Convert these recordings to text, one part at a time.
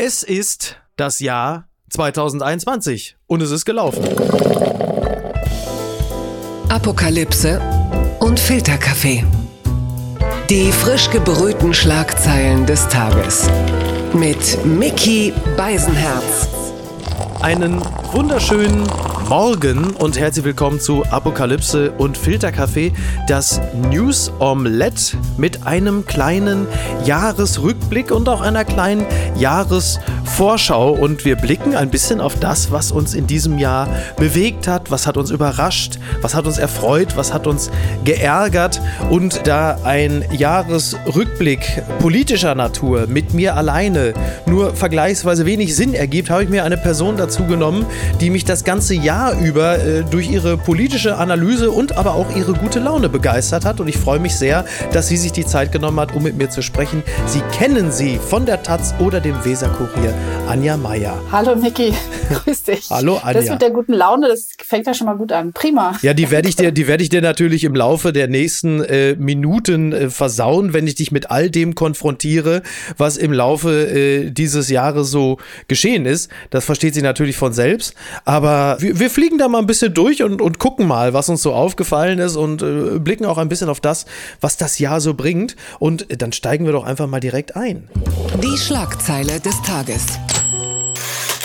Es ist das Jahr 2021 und es ist gelaufen. Apokalypse und Filterkaffee. Die frisch gebrühten Schlagzeilen des Tages. Mit Mickey Beisenherz. Einen wunderschönen Morgen und herzlich willkommen zu Apokalypse und Filterkaffee, das News Omelette mit einem kleinen Jahresrückblick und auch einer kleinen Jahresvorschau. Und wir blicken ein bisschen auf das, was uns in diesem Jahr bewegt hat, was hat uns überrascht, was hat uns erfreut, was hat uns geärgert. Und da ein Jahresrückblick politischer Natur mit mir alleine nur vergleichsweise wenig Sinn ergibt, habe ich mir eine Person dazu genommen, die mich das ganze Jahr über äh, durch ihre politische Analyse und aber auch ihre gute Laune begeistert hat. Und ich freue mich sehr, dass sie sich die Zeit genommen hat, um mit mir zu sprechen. Sie kennen sie von der Taz oder dem Weserkurier, Anja Meier. Hallo Niki, grüß dich. Hallo Anja. Das mit der guten Laune, das fängt ja schon mal gut an. Prima. Ja, die werde ich dir, die werde ich dir natürlich im Laufe der nächsten äh, Minuten äh, versauen, wenn ich dich mit all dem konfrontiere, was im Laufe äh, dieses Jahres so geschehen ist. Das versteht sie natürlich von selbst. Aber wir, wir fliegen da mal ein bisschen durch und, und gucken mal, was uns so aufgefallen ist und äh, blicken auch ein bisschen auf das, was das Jahr so bringt. Und äh, dann steigen wir doch einfach mal direkt ein. Die Schlagzeile des Tages.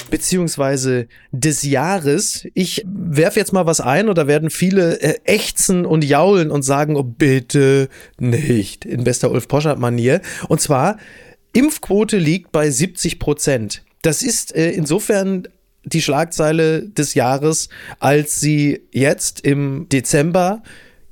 beziehungsweise des Jahres. Ich werfe jetzt mal was ein oder werden viele äh, ächzen und jaulen und sagen, oh bitte nicht, in bester Ulf Poschardt-Manier. Und zwar, Impfquote liegt bei 70 Prozent. Das ist äh, insofern die Schlagzeile des Jahres, als sie jetzt im Dezember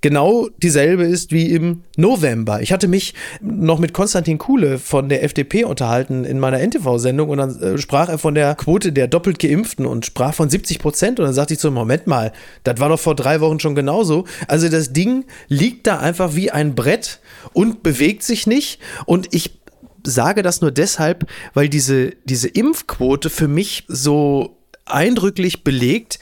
genau dieselbe ist wie im November. Ich hatte mich noch mit Konstantin Kuhle von der FDP unterhalten in meiner NTV-Sendung und dann äh, sprach er von der Quote der doppelt Geimpften und sprach von 70 Prozent und dann sagte ich so, Moment mal, das war doch vor drei Wochen schon genauso. Also das Ding liegt da einfach wie ein Brett und bewegt sich nicht und ich sage das nur deshalb, weil diese, diese Impfquote für mich so eindrücklich belegt,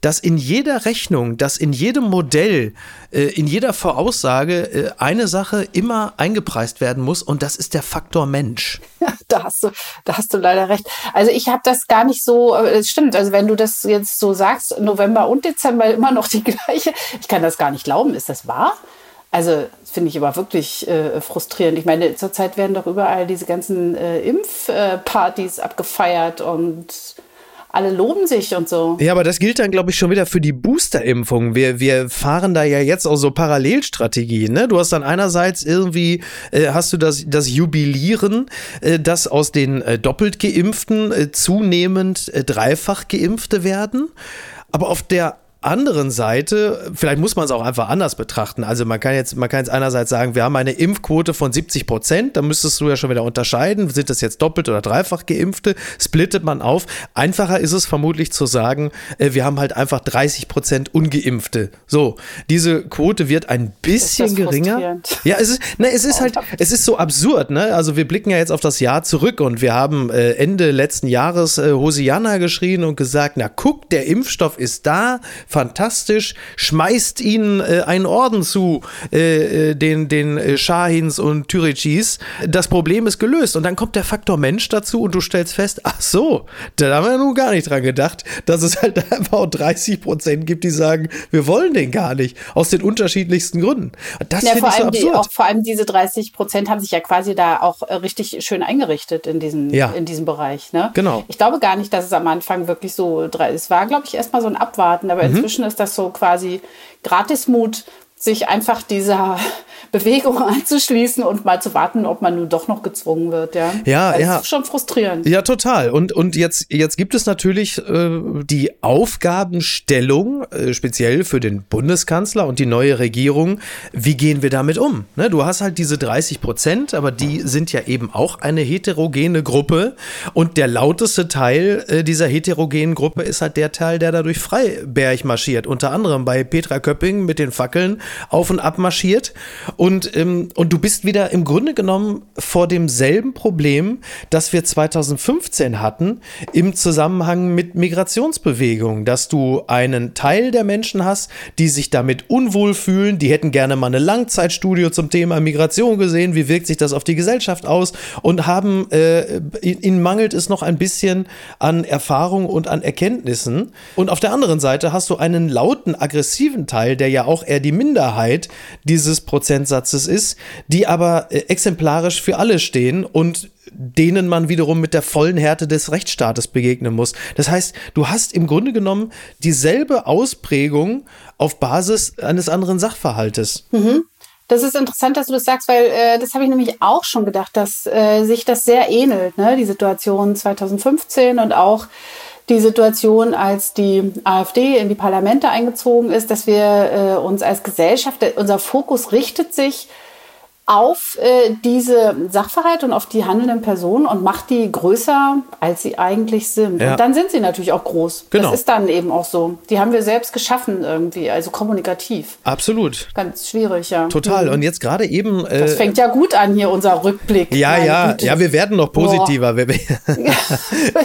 dass in jeder Rechnung, dass in jedem Modell, äh, in jeder Voraussage äh, eine Sache immer eingepreist werden muss und das ist der Faktor Mensch. Ja, da hast du, da hast du leider recht. Also ich habe das gar nicht so, äh, es stimmt, also wenn du das jetzt so sagst, November und Dezember immer noch die gleiche, ich kann das gar nicht glauben, ist das wahr? Also finde ich aber wirklich äh, frustrierend. Ich meine, zurzeit werden doch überall diese ganzen äh, Impfpartys abgefeiert und alle loben sich und so. Ja, aber das gilt dann, glaube ich, schon wieder für die Boosterimpfung. Wir, wir fahren da ja jetzt auch so Parallelstrategien. Ne? Du hast dann einerseits irgendwie, äh, hast du das, das Jubilieren, äh, dass aus den äh, doppelt Geimpften äh, zunehmend äh, dreifach Geimpfte werden. Aber auf der anderen Seite, vielleicht muss man es auch einfach anders betrachten. Also man kann jetzt, man kann jetzt einerseits sagen, wir haben eine Impfquote von 70 Prozent, da müsstest du ja schon wieder unterscheiden, sind das jetzt doppelt oder dreifach Geimpfte, splittet man auf. Einfacher ist es vermutlich zu sagen, äh, wir haben halt einfach 30 Prozent Ungeimpfte. So, diese Quote wird ein bisschen geringer. Ja, es ist, ne, es ist halt, es ist so absurd, ne? Also wir blicken ja jetzt auf das Jahr zurück und wir haben äh, Ende letzten Jahres äh, Hosianna geschrien und gesagt, na guck, der Impfstoff ist da, fantastisch, schmeißt ihnen äh, einen Orden zu, äh, äh den, den äh, Shahins und Tyrichis. Das Problem ist gelöst. Und dann kommt der Faktor Mensch dazu und du stellst fest, ach so, da haben wir nun gar nicht dran gedacht, dass es halt einfach auch 30 Prozent gibt, die sagen, wir wollen den gar nicht. Aus den unterschiedlichsten Gründen. Das ja, finde ich so absurd. Die, auch, vor allem diese 30 Prozent haben sich ja quasi da auch äh, richtig schön eingerichtet in diesem, ja. in diesem Bereich. Ne? Genau. Ich glaube gar nicht, dass es am Anfang wirklich so, es war, glaube ich, erstmal so ein Abwarten, aber mhm inzwischen ist das so quasi Gratismut, sich einfach dieser Bewegung anzuschließen und mal zu warten, ob man nun doch noch gezwungen wird, ja. Ja, das ja. ist schon frustrierend. Ja, total. Und, und jetzt, jetzt gibt es natürlich äh, die Aufgabenstellung, äh, speziell für den Bundeskanzler und die neue Regierung. Wie gehen wir damit um? Ne, du hast halt diese 30 Prozent, aber die sind ja eben auch eine heterogene Gruppe. Und der lauteste Teil äh, dieser heterogenen Gruppe ist halt der Teil, der dadurch Freiberg marschiert. Unter anderem bei Petra Köpping mit den Fackeln auf und ab marschiert. Und, ähm, und du bist wieder im Grunde genommen vor demselben Problem, das wir 2015 hatten im Zusammenhang mit Migrationsbewegungen, dass du einen Teil der Menschen hast, die sich damit unwohl fühlen, die hätten gerne mal eine Langzeitstudie zum Thema Migration gesehen, wie wirkt sich das auf die Gesellschaft aus und haben, äh, ihnen mangelt es noch ein bisschen an Erfahrung und an Erkenntnissen. Und auf der anderen Seite hast du einen lauten, aggressiven Teil, der ja auch eher die Minderheit dieses Prozentsatzes ist, die aber äh, exemplarisch für alle stehen und denen man wiederum mit der vollen Härte des Rechtsstaates begegnen muss. Das heißt, du hast im Grunde genommen dieselbe Ausprägung auf Basis eines anderen Sachverhaltes. Mhm. Das ist interessant, dass du das sagst, weil äh, das habe ich nämlich auch schon gedacht, dass äh, sich das sehr ähnelt, ne? die Situation 2015 und auch die Situation, als die AfD in die Parlamente eingezogen ist, dass wir äh, uns als Gesellschaft, unser Fokus richtet sich auf äh, diese Sachverhalte und auf die handelnden Personen und macht die größer, als sie eigentlich sind. Ja. Und dann sind sie natürlich auch groß. Genau. Das ist dann eben auch so. Die haben wir selbst geschaffen irgendwie, also kommunikativ. Absolut. Ganz schwierig, ja. Total. Mhm. Und jetzt gerade eben. Äh, das fängt ja gut an hier, unser Rückblick. Ja, ja, Güte. ja, wir werden noch positiver. ja.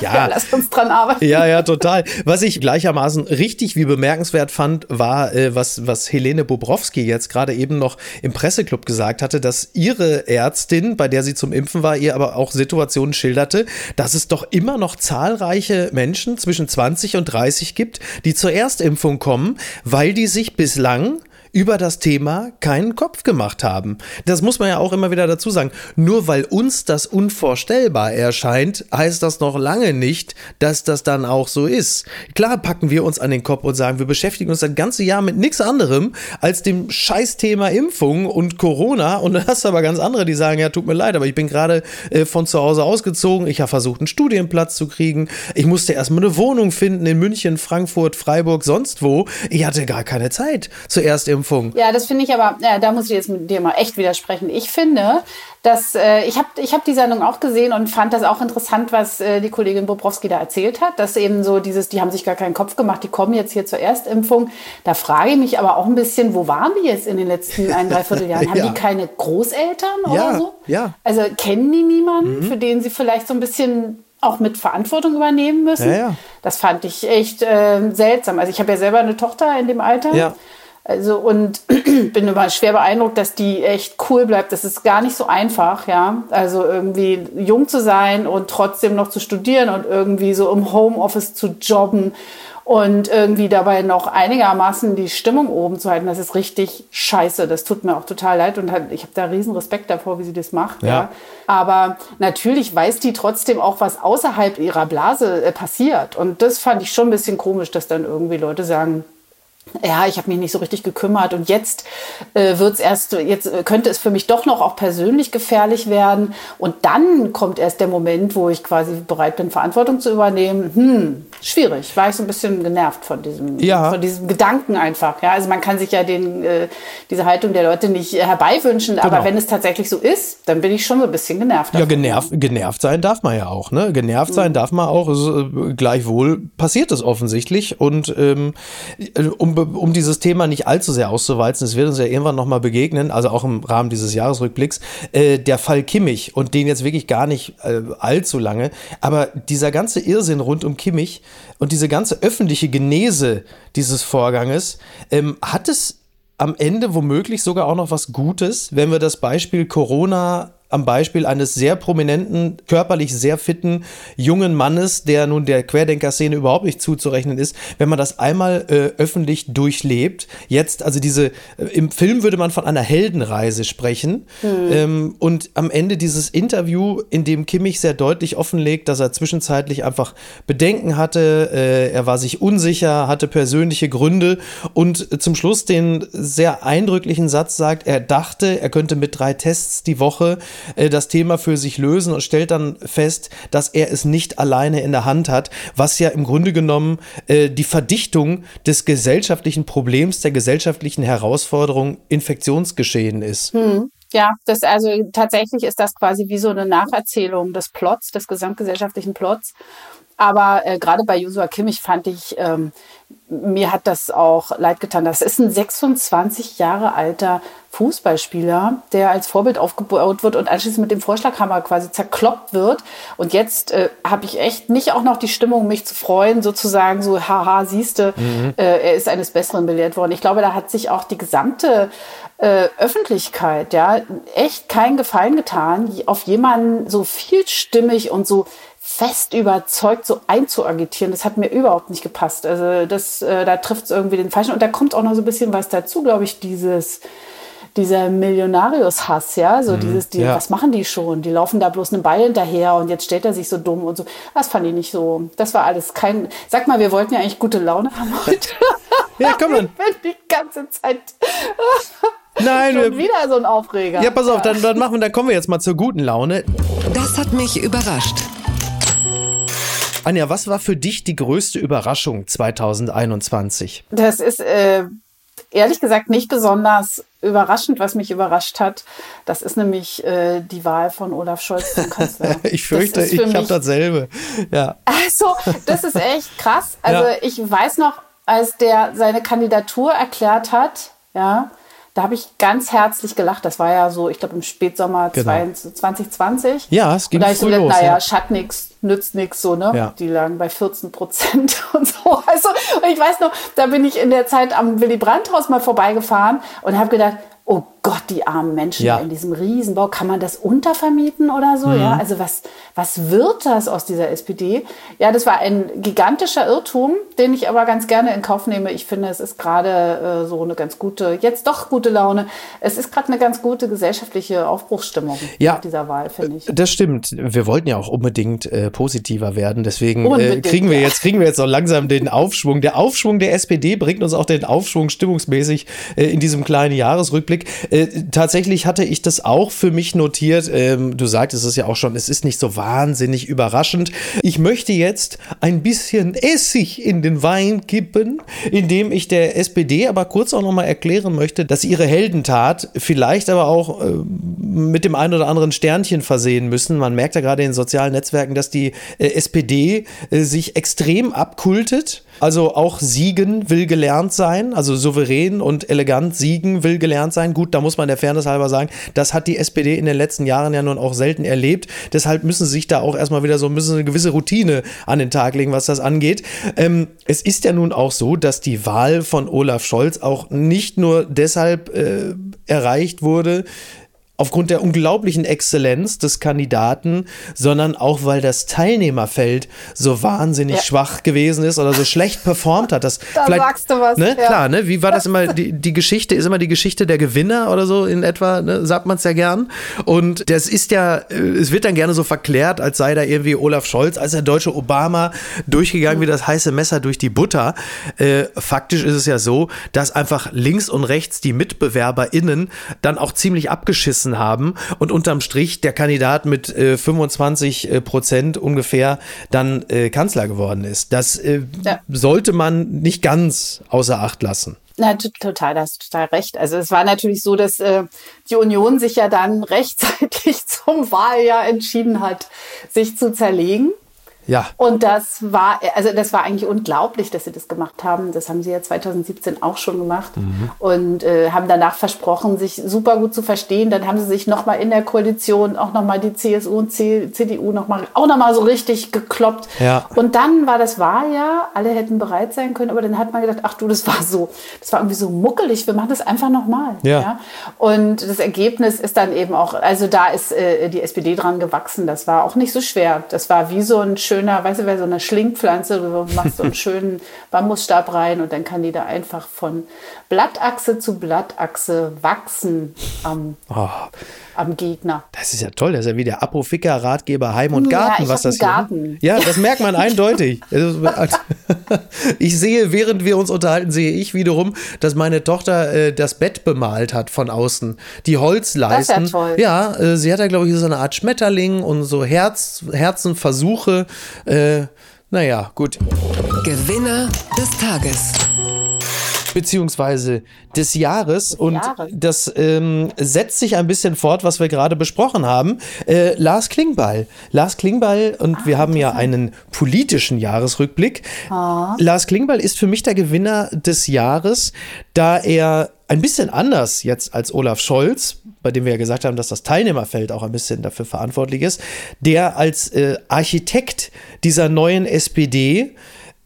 ja, lasst uns dran arbeiten. Ja, ja, total. Was ich gleichermaßen richtig wie bemerkenswert fand, war, äh, was, was Helene Bobrowski jetzt gerade eben noch im Presseclub gesagt hatte, dass dass ihre Ärztin, bei der sie zum Impfen war, ihr aber auch Situationen schilderte, dass es doch immer noch zahlreiche Menschen zwischen 20 und 30 gibt, die zur Erstimpfung kommen, weil die sich bislang über das Thema keinen Kopf gemacht haben. Das muss man ja auch immer wieder dazu sagen. Nur weil uns das unvorstellbar erscheint, heißt das noch lange nicht, dass das dann auch so ist. Klar packen wir uns an den Kopf und sagen, wir beschäftigen uns das ganze Jahr mit nichts anderem als dem Scheißthema Impfung und Corona. Und dann hast du aber ganz andere, die sagen, ja, tut mir leid, aber ich bin gerade äh, von zu Hause ausgezogen. Ich habe versucht, einen Studienplatz zu kriegen. Ich musste erstmal eine Wohnung finden in München, Frankfurt, Freiburg, sonst wo. Ich hatte gar keine Zeit zuerst im Impfung. Ja, das finde ich aber, ja, da muss ich jetzt mit dir mal echt widersprechen. Ich finde, dass äh, ich habe ich hab die Sendung auch gesehen und fand das auch interessant, was äh, die Kollegin Bobrowski da erzählt hat, dass eben so dieses, die haben sich gar keinen Kopf gemacht, die kommen jetzt hier zur Erstimpfung. Da frage ich mich aber auch ein bisschen, wo waren die jetzt in den letzten ein, dreiviertel Jahren? Haben ja. die keine Großeltern oder ja, so? Ja. Also kennen die niemanden, mhm. für den sie vielleicht so ein bisschen auch mit Verantwortung übernehmen müssen. Ja, ja. Das fand ich echt äh, seltsam. Also ich habe ja selber eine Tochter in dem Alter. Ja. Also und bin immer schwer beeindruckt, dass die echt cool bleibt. Das ist gar nicht so einfach, ja. Also irgendwie jung zu sein und trotzdem noch zu studieren und irgendwie so im Homeoffice zu jobben und irgendwie dabei noch einigermaßen die Stimmung oben zu halten. Das ist richtig scheiße. Das tut mir auch total leid und ich habe da riesen Respekt davor, wie sie das macht. Ja. ja. Aber natürlich weiß die trotzdem auch, was außerhalb ihrer Blase äh, passiert. Und das fand ich schon ein bisschen komisch, dass dann irgendwie Leute sagen, ja, ich habe mich nicht so richtig gekümmert und jetzt äh, wird's erst, jetzt äh, könnte es für mich doch noch auch persönlich gefährlich werden und dann kommt erst der Moment, wo ich quasi bereit bin, Verantwortung zu übernehmen. Hm, schwierig. War ich so ein bisschen genervt von diesem, ja. von diesem Gedanken einfach. Ja, also man kann sich ja den, äh, diese Haltung der Leute nicht herbeiwünschen, genau. aber wenn es tatsächlich so ist, dann bin ich schon so ein bisschen genervt. Davon. Ja, genervt, genervt sein darf man ja auch. Ne? Genervt sein mhm. darf man auch. Also, gleichwohl passiert es offensichtlich und ähm, um um, um dieses Thema nicht allzu sehr auszuweizen, es wird uns ja irgendwann nochmal begegnen, also auch im Rahmen dieses Jahresrückblicks, äh, der Fall Kimmich und den jetzt wirklich gar nicht äh, allzu lange, aber dieser ganze Irrsinn rund um Kimmich und diese ganze öffentliche Genese dieses Vorganges, ähm, hat es am Ende womöglich sogar auch noch was Gutes, wenn wir das Beispiel Corona am Beispiel eines sehr prominenten, körperlich sehr fitten jungen Mannes, der nun der Querdenker-Szene überhaupt nicht zuzurechnen ist, wenn man das einmal äh, öffentlich durchlebt. Jetzt, also diese, äh, im Film würde man von einer Heldenreise sprechen. Mhm. Ähm, und am Ende dieses Interview, in dem Kimmich sehr deutlich offenlegt, dass er zwischenzeitlich einfach Bedenken hatte, äh, er war sich unsicher, hatte persönliche Gründe und zum Schluss den sehr eindrücklichen Satz sagt, er dachte, er könnte mit drei Tests die Woche äh, das Thema für sich lösen und stellt dann fest, dass er es nicht alleine in der Hand hat, was ja im Grunde genommen äh, die Verdichtung des gesellschaftlichen Problems, der gesellschaftlichen Herausforderung Infektionsgeschehen ist. Hm. Ja, das also tatsächlich ist das quasi wie so eine Nacherzählung des Plots, des gesamtgesellschaftlichen Plots. Aber äh, gerade bei Joshua Kimmich fand ich, ähm, mir hat das auch leid getan. Das ist ein 26 Jahre alter Fußballspieler, der als Vorbild aufgebaut wird und anschließend mit dem Vorschlaghammer quasi zerkloppt wird. Und jetzt äh, habe ich echt nicht auch noch die Stimmung, mich zu freuen, sozusagen so, haha, siehste, mhm. äh, er ist eines Besseren belehrt worden. Ich glaube, da hat sich auch die gesamte äh, Öffentlichkeit ja echt keinen Gefallen getan, auf jemanden so vielstimmig und so fest überzeugt so einzuagitieren, das hat mir überhaupt nicht gepasst. Also das, äh, da trifft es irgendwie den Falschen. Und da kommt auch noch so ein bisschen was dazu, glaube ich, dieses, dieser Millionarius-Hass, ja, so mhm, dieses, die, ja. was machen die schon? Die laufen da bloß einen Ball hinterher und jetzt stellt er sich so dumm und so. Das fand ich nicht so. Das war alles kein. Sag mal, wir wollten ja eigentlich gute Laune haben heute. Ja, komm mal. Ich bin die ganze Zeit. Nein, Schon wieder so ein Aufreger. Ja, pass auf, dann, dann machen wir, dann kommen wir jetzt mal zur guten Laune. Das hat mich überrascht. Anja, was war für dich die größte Überraschung 2021? Das ist äh, ehrlich gesagt nicht besonders überraschend, was mich überrascht hat. Das ist nämlich äh, die Wahl von Olaf Scholz zum Kanzler. ich fürchte, ich habe dasselbe. Ja. Also, das ist echt krass. Also, ja. ich weiß noch, als der seine Kandidatur erklärt hat, ja, da habe ich ganz herzlich gelacht. Das war ja so, ich glaube, im Spätsommer genau. 2020. Ja, es ging und da ich früh so, los. Naja, ja. schadet nichts, nützt nichts, so, ne? Ja. Die lagen bei 14 Prozent und so. Also, und ich weiß noch, da bin ich in der Zeit am Willy Brandt-Haus mal vorbeigefahren und habe gedacht, oh Gott, die armen Menschen ja. in diesem Riesenbau, kann man das untervermieten oder so? Mhm. Ja, also was, was wird das aus dieser SPD? Ja, das war ein gigantischer Irrtum, den ich aber ganz gerne in Kauf nehme. Ich finde, es ist gerade äh, so eine ganz gute, jetzt doch gute Laune. Es ist gerade eine ganz gute gesellschaftliche Aufbruchsstimmung ja, nach dieser Wahl, finde ich. Das stimmt. Wir wollten ja auch unbedingt äh, positiver werden. Deswegen äh, kriegen wir jetzt, kriegen wir jetzt auch langsam den Aufschwung. Der Aufschwung der SPD bringt uns auch den Aufschwung stimmungsmäßig äh, in diesem kleinen Jahresrückblick. Äh, tatsächlich hatte ich das auch für mich notiert. Ähm, du sagtest es ja auch schon, es ist nicht so wahnsinnig überraschend. Ich möchte jetzt ein bisschen Essig in den Wein kippen, indem ich der SPD aber kurz auch nochmal erklären möchte, dass ihre Heldentat vielleicht aber auch äh, mit dem einen oder anderen Sternchen versehen müssen. Man merkt ja gerade in sozialen Netzwerken, dass die äh, SPD äh, sich extrem abkultet. Also auch siegen will gelernt sein, also souverän und elegant siegen will gelernt sein. Gut, da muss man der Fairness halber sagen, das hat die SPD in den letzten Jahren ja nun auch selten erlebt. Deshalb müssen sie sich da auch erstmal wieder so müssen eine gewisse Routine an den Tag legen, was das angeht. Ähm, es ist ja nun auch so, dass die Wahl von Olaf Scholz auch nicht nur deshalb äh, erreicht wurde, aufgrund der unglaublichen Exzellenz des Kandidaten, sondern auch, weil das Teilnehmerfeld so wahnsinnig ja. schwach gewesen ist oder so schlecht performt hat. Das da sagst du was. Ne, ja. Klar, ne? Wie war das immer? Die, die Geschichte ist immer die Geschichte der Gewinner oder so in etwa, ne? sagt man es ja gern. Und das ist ja, äh, es wird dann gerne so verklärt, als sei da irgendwie Olaf Scholz, als der deutsche Obama durchgegangen wie das heiße Messer durch die Butter. Äh, faktisch ist es ja so, dass einfach links und rechts die MitbewerberInnen dann auch ziemlich abgeschissen gemessen haben und unterm Strich der Kandidat mit äh, 25 äh, Prozent ungefähr dann äh, Kanzler geworden ist. Das äh, ja. sollte man nicht ganz außer Acht lassen. Na, total, da hast du total recht. Also es war natürlich so, dass äh, die Union sich ja dann rechtzeitig zum Wahljahr entschieden hat, sich zu zerlegen. Ja. Und das war, also das war eigentlich unglaublich, dass sie das gemacht haben. Das haben sie ja 2017 auch schon gemacht mhm. und äh, haben danach versprochen, sich super gut zu verstehen. Dann haben sie sich nochmal in der Koalition auch nochmal die CSU und CDU noch mal, auch nochmal so richtig gekloppt. Ja. Und dann war das Wahljahr, alle hätten bereit sein können, aber dann hat man gedacht, ach du, das war so, das war irgendwie so muckelig, wir machen das einfach nochmal. Ja. ja. Und das Ergebnis ist dann eben auch, also da ist äh, die SPD dran gewachsen. Das war auch nicht so schwer. Das war wie so ein schönes schöner, weißt du, wer so eine Schlingpflanze, du machst so einen schönen Bambusstab rein und dann kann die da einfach von Blattachse zu Blattachse wachsen am, oh. Am Gegner. Das ist ja toll, das ist ja wie der Apotheker-Ratgeber Heim und Garten, ja, was das hier Garten. Ja, das merkt man eindeutig. ich sehe, während wir uns unterhalten, sehe ich wiederum, dass meine Tochter äh, das Bett bemalt hat von außen. Die Holzleisten. Das ist ja toll. Ja, äh, sie hat da, glaube ich, so eine Art Schmetterling und so Herz, Herzenversuche. Äh, naja, gut. Gewinner des Tages. Beziehungsweise des Jahres. und Jahres. das ähm, setzt sich ein bisschen fort, was wir gerade besprochen haben. Äh, Lars Klingbeil. Lars Klingbeil, und wir haben ja einen politischen Jahresrückblick. Lars Klingbeil ist für mich der Gewinner des Jahres, da er ein bisschen anders jetzt als Olaf Scholz, bei dem wir ja gesagt haben, dass das Teilnehmerfeld auch ein bisschen dafür verantwortlich ist, der als äh, Architekt dieser neuen SPD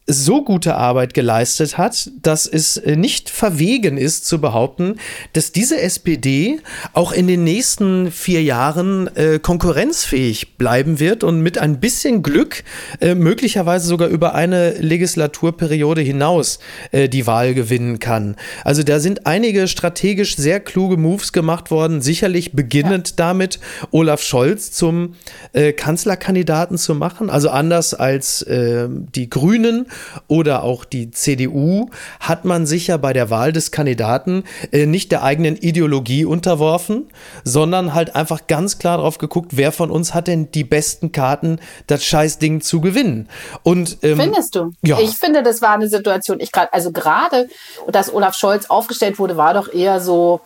so gute Arbeit geleistet hat, dass es äh, nicht verwegen ist zu behaupten, dass diese SPD auch in den nächsten vier Jahren äh, konkurrenzfähig bleiben wird und mit ein bisschen Glück äh, möglicherweise sogar über eine Legislaturperiode hinaus äh, die Wahl gewinnen kann. Also da sind einige strategisch sehr kluge Moves gemacht worden, sicherlich beginnend damit, Olaf Scholz zum äh, Kanzlerkandidaten zu machen. Also anders als äh, die Grünen oder auch die CDU hat man sich ja bei der Wahl des Kandidaten äh, nicht der eigenen Ideologie unterworfen, sondern halt einfach ganz klar drauf geguckt, wer von uns hat denn die besten Karten, das Scheißding zu gewinnen. Und ähm, Findest du? Ja. Ich finde, das war eine Situation, ich gerade, also gerade, dass Olaf Scholz aufgestellt wurde, war doch eher so,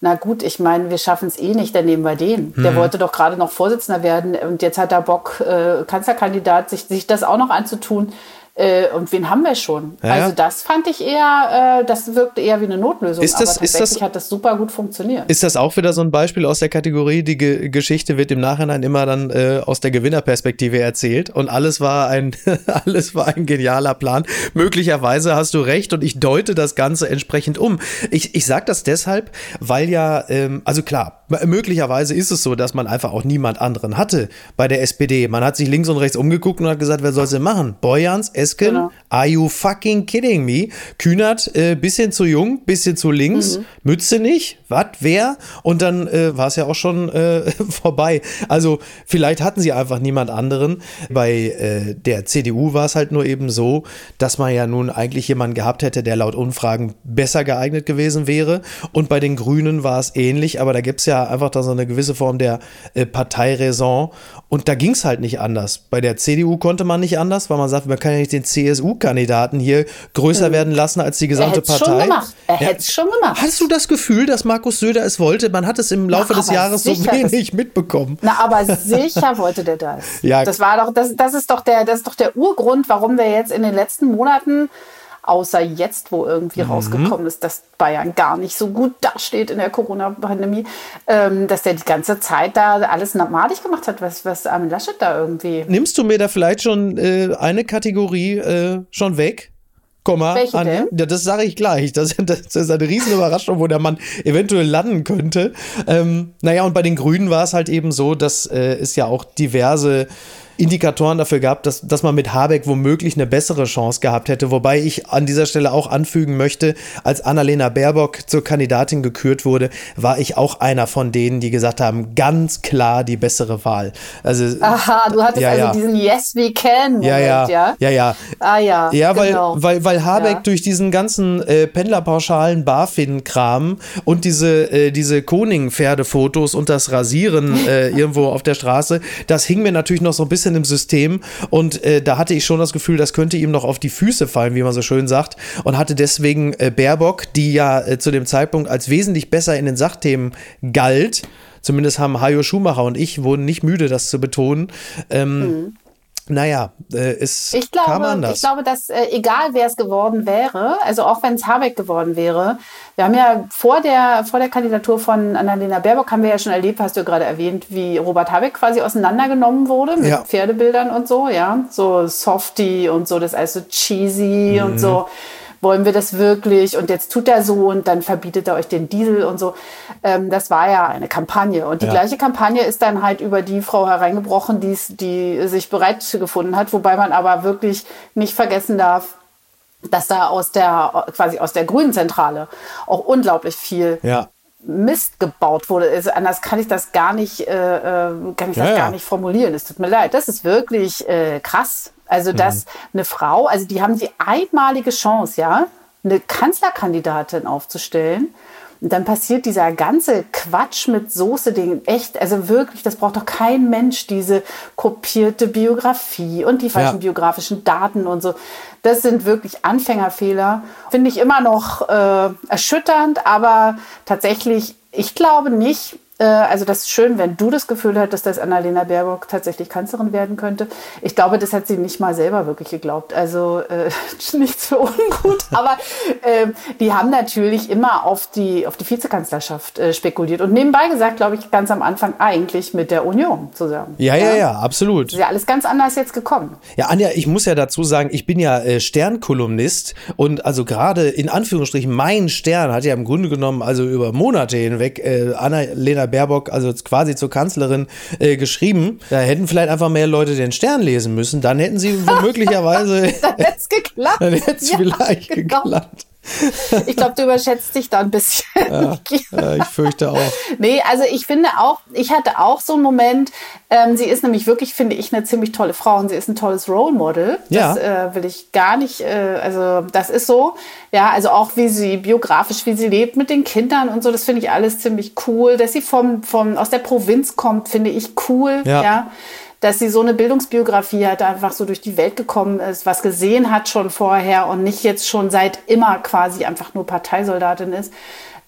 na gut, ich meine, wir schaffen es eh nicht, dann nehmen wir den. Mhm. Der wollte doch gerade noch Vorsitzender werden und jetzt hat er Bock, äh, Kanzlerkandidat, sich, sich das auch noch anzutun. Äh, und wen haben wir schon? Ja. Also das fand ich eher, äh, das wirkte eher wie eine Notlösung. Ist das- aber ist das- tatsächlich hat das super gut funktioniert. Ist das auch wieder so ein Beispiel aus der Kategorie, die Ge Geschichte wird im Nachhinein immer dann äh, aus der Gewinnerperspektive erzählt und alles war ein alles war ein genialer Plan. Möglicherweise hast du recht und ich deute das Ganze entsprechend um. Ich, ich sage das deshalb, weil ja, ähm, also klar, möglicherweise ist es so, dass man einfach auch niemand anderen hatte bei der SPD. Man hat sich links und rechts umgeguckt und hat gesagt, wer soll es denn machen? Boyans, Esken, Genau. are you fucking kidding me? Kühnert, äh, bisschen zu jung, bisschen zu links, Mütze nicht, was, wer? Und dann äh, war es ja auch schon äh, vorbei. Also vielleicht hatten sie einfach niemand anderen. Bei äh, der CDU war es halt nur eben so, dass man ja nun eigentlich jemanden gehabt hätte, der laut Umfragen besser geeignet gewesen wäre. Und bei den Grünen war es ähnlich, aber da gibt es ja einfach da so eine gewisse Form der äh, Parteiräson. Und da ging es halt nicht anders. Bei der CDU konnte man nicht anders, weil man sagt, man kann ja nicht den CSU-Kandidaten hier größer werden lassen als die er gesamte es Partei. schon gemacht. Er Ja. hätte es schon gemacht. Hast du das Gefühl, dass Markus Söder es wollte? Man hat es im Laufe des aber Jahres so wenig mitbekommen. Na, aber sicher wollte der das. Ja. Das war doch, das, das ist doch der, das ist doch der Urgrund, warum wir jetzt in den letzten Monaten, außer jetzt, wo Mhm. irgendwie rausgekommen ist, dass Bayern gar nicht so gut dasteht in der Corona-Pandemie, ähm, dass der die ganze Zeit da alles madig gemacht hat, was, was Armin Laschet da irgendwie. Nimmst du mir da vielleicht schon äh, eine Kategorie äh, schon weg? Komma, Welche Anja? denn? Ja, das sage ich gleich. Das, das ist eine riesen Überraschung, wo der Mann eventuell landen könnte. Ähm, naja, und bei den Grünen war es halt eben so, dass äh, es ja auch diverse Indikatoren dafür gab, dass, dass man mit Habeck womöglich eine bessere Chance gehabt hätte. Wobei ich an dieser Stelle auch anfügen möchte, als Annalena Baerbock zur Kandidatin gekürt wurde, war ich auch einer von denen, die gesagt haben, ganz klar die bessere Wahl. Also, Aha, du hattest Ja, also ja. diesen Yes, we can ja, ja, ja? ja, ja. Ah ja, Ja, weil, genau. weil, weil Habeck Ja. durch diesen ganzen äh, Pendlerpauschalen BaFin-Kram und diese, äh, diese Koning-Pferdefotos und das Rasieren äh, irgendwo auf der Straße, das hing mir natürlich noch so ein bisschen im System und äh, da hatte ich schon das Gefühl, das könnte ihm noch auf die Füße fallen, wie man so schön sagt und hatte deswegen äh, Baerbock, die ja äh, zu dem Zeitpunkt als wesentlich besser in den Sachthemen galt, zumindest haben Hajo Schumacher und ich wurden nicht müde, das zu betonen, ähm, naja, äh, es Mhm. Ich kam glaube, anders. ich glaube, dass äh, egal wer es geworden wäre, also auch wenn es Habeck geworden wäre, wir haben ja vor der, vor der Kandidatur von Annalena Baerbock haben wir ja schon erlebt, hast du ja gerade erwähnt, wie Robert Habeck quasi auseinandergenommen wurde mit Ja. Pferdebildern und so, ja, so Softie und so, das ist alles so cheesy Mhm. und so. Wollen wir das wirklich? Und jetzt tut er so und dann verbietet er euch den Diesel und so. Ähm, das war ja eine Kampagne. Und die Ja. gleiche Kampagne ist dann halt über die Frau hereingebrochen, die's, die sich bereit gefunden hat, wobei man aber wirklich nicht vergessen darf, dass da aus der quasi aus der Grünen Zentrale auch unglaublich viel ja. Mist gebaut wurde. Also anders kann ich das gar nicht, äh, äh, kann ich Ja, das ja. gar nicht formulieren. Es tut mir leid. Das ist wirklich äh, krass. Also, dass eine Frau, also die haben die einmalige Chance, ja, eine Kanzlerkandidatin aufzustellen, Und dann passiert dieser ganze Quatsch mit Soße-Ding. Echt, also wirklich, das braucht doch kein Mensch, diese kopierte Biografie und die falschen ja. biografischen Daten und so. Das sind wirklich Anfängerfehler. Finde ich immer noch äh, erschütternd, aber tatsächlich, ich glaube nicht, also das ist schön, wenn du das Gefühl hattest, dass Annalena Baerbock tatsächlich Kanzlerin werden könnte. Ich glaube, das hat sie nicht mal selber wirklich geglaubt. Also äh, nichts für ungut. Aber äh, die haben natürlich immer auf die, auf die Vizekanzlerschaft äh, spekuliert. Und nebenbei gesagt, glaube ich, ganz am Anfang eigentlich mit der Union zusammen. Ja, ja, ja, ja absolut. Ist ja alles ganz anders jetzt gekommen. Ja, Anja, ich muss ja dazu sagen, ich bin ja äh, Sternkolumnist und also gerade in Anführungsstrichen mein Stern hat ja im Grunde genommen also über Monate hinweg äh, Annalena Baerbock, also quasi zur Kanzlerin, äh, geschrieben. Da hätten vielleicht einfach mehr Leute den Stern lesen müssen. Dann hätten sie womöglicherweise. dann hätte es geklappt. Dann hätte es ja, vielleicht genau. geklappt. Ich glaube, du überschätzt dich da ein bisschen. Ja, ja, ich fürchte auch. Nee, also ich finde auch, ich hatte auch so einen Moment, ähm, sie ist nämlich wirklich, finde ich, eine ziemlich tolle Frau und sie ist ein tolles Role Model. Das ja. äh, will ich gar nicht, äh, also das ist so. Ja, also auch wie sie biografisch, wie sie lebt mit den Kindern und so, das finde ich alles ziemlich cool. Dass sie vom, vom, aus der Provinz kommt, finde ich cool. ja. ja dass sie so eine Bildungsbiografie hat, einfach so durch die Welt gekommen ist, was gesehen hat schon vorher und nicht jetzt schon seit immer quasi einfach nur Parteisoldatin ist.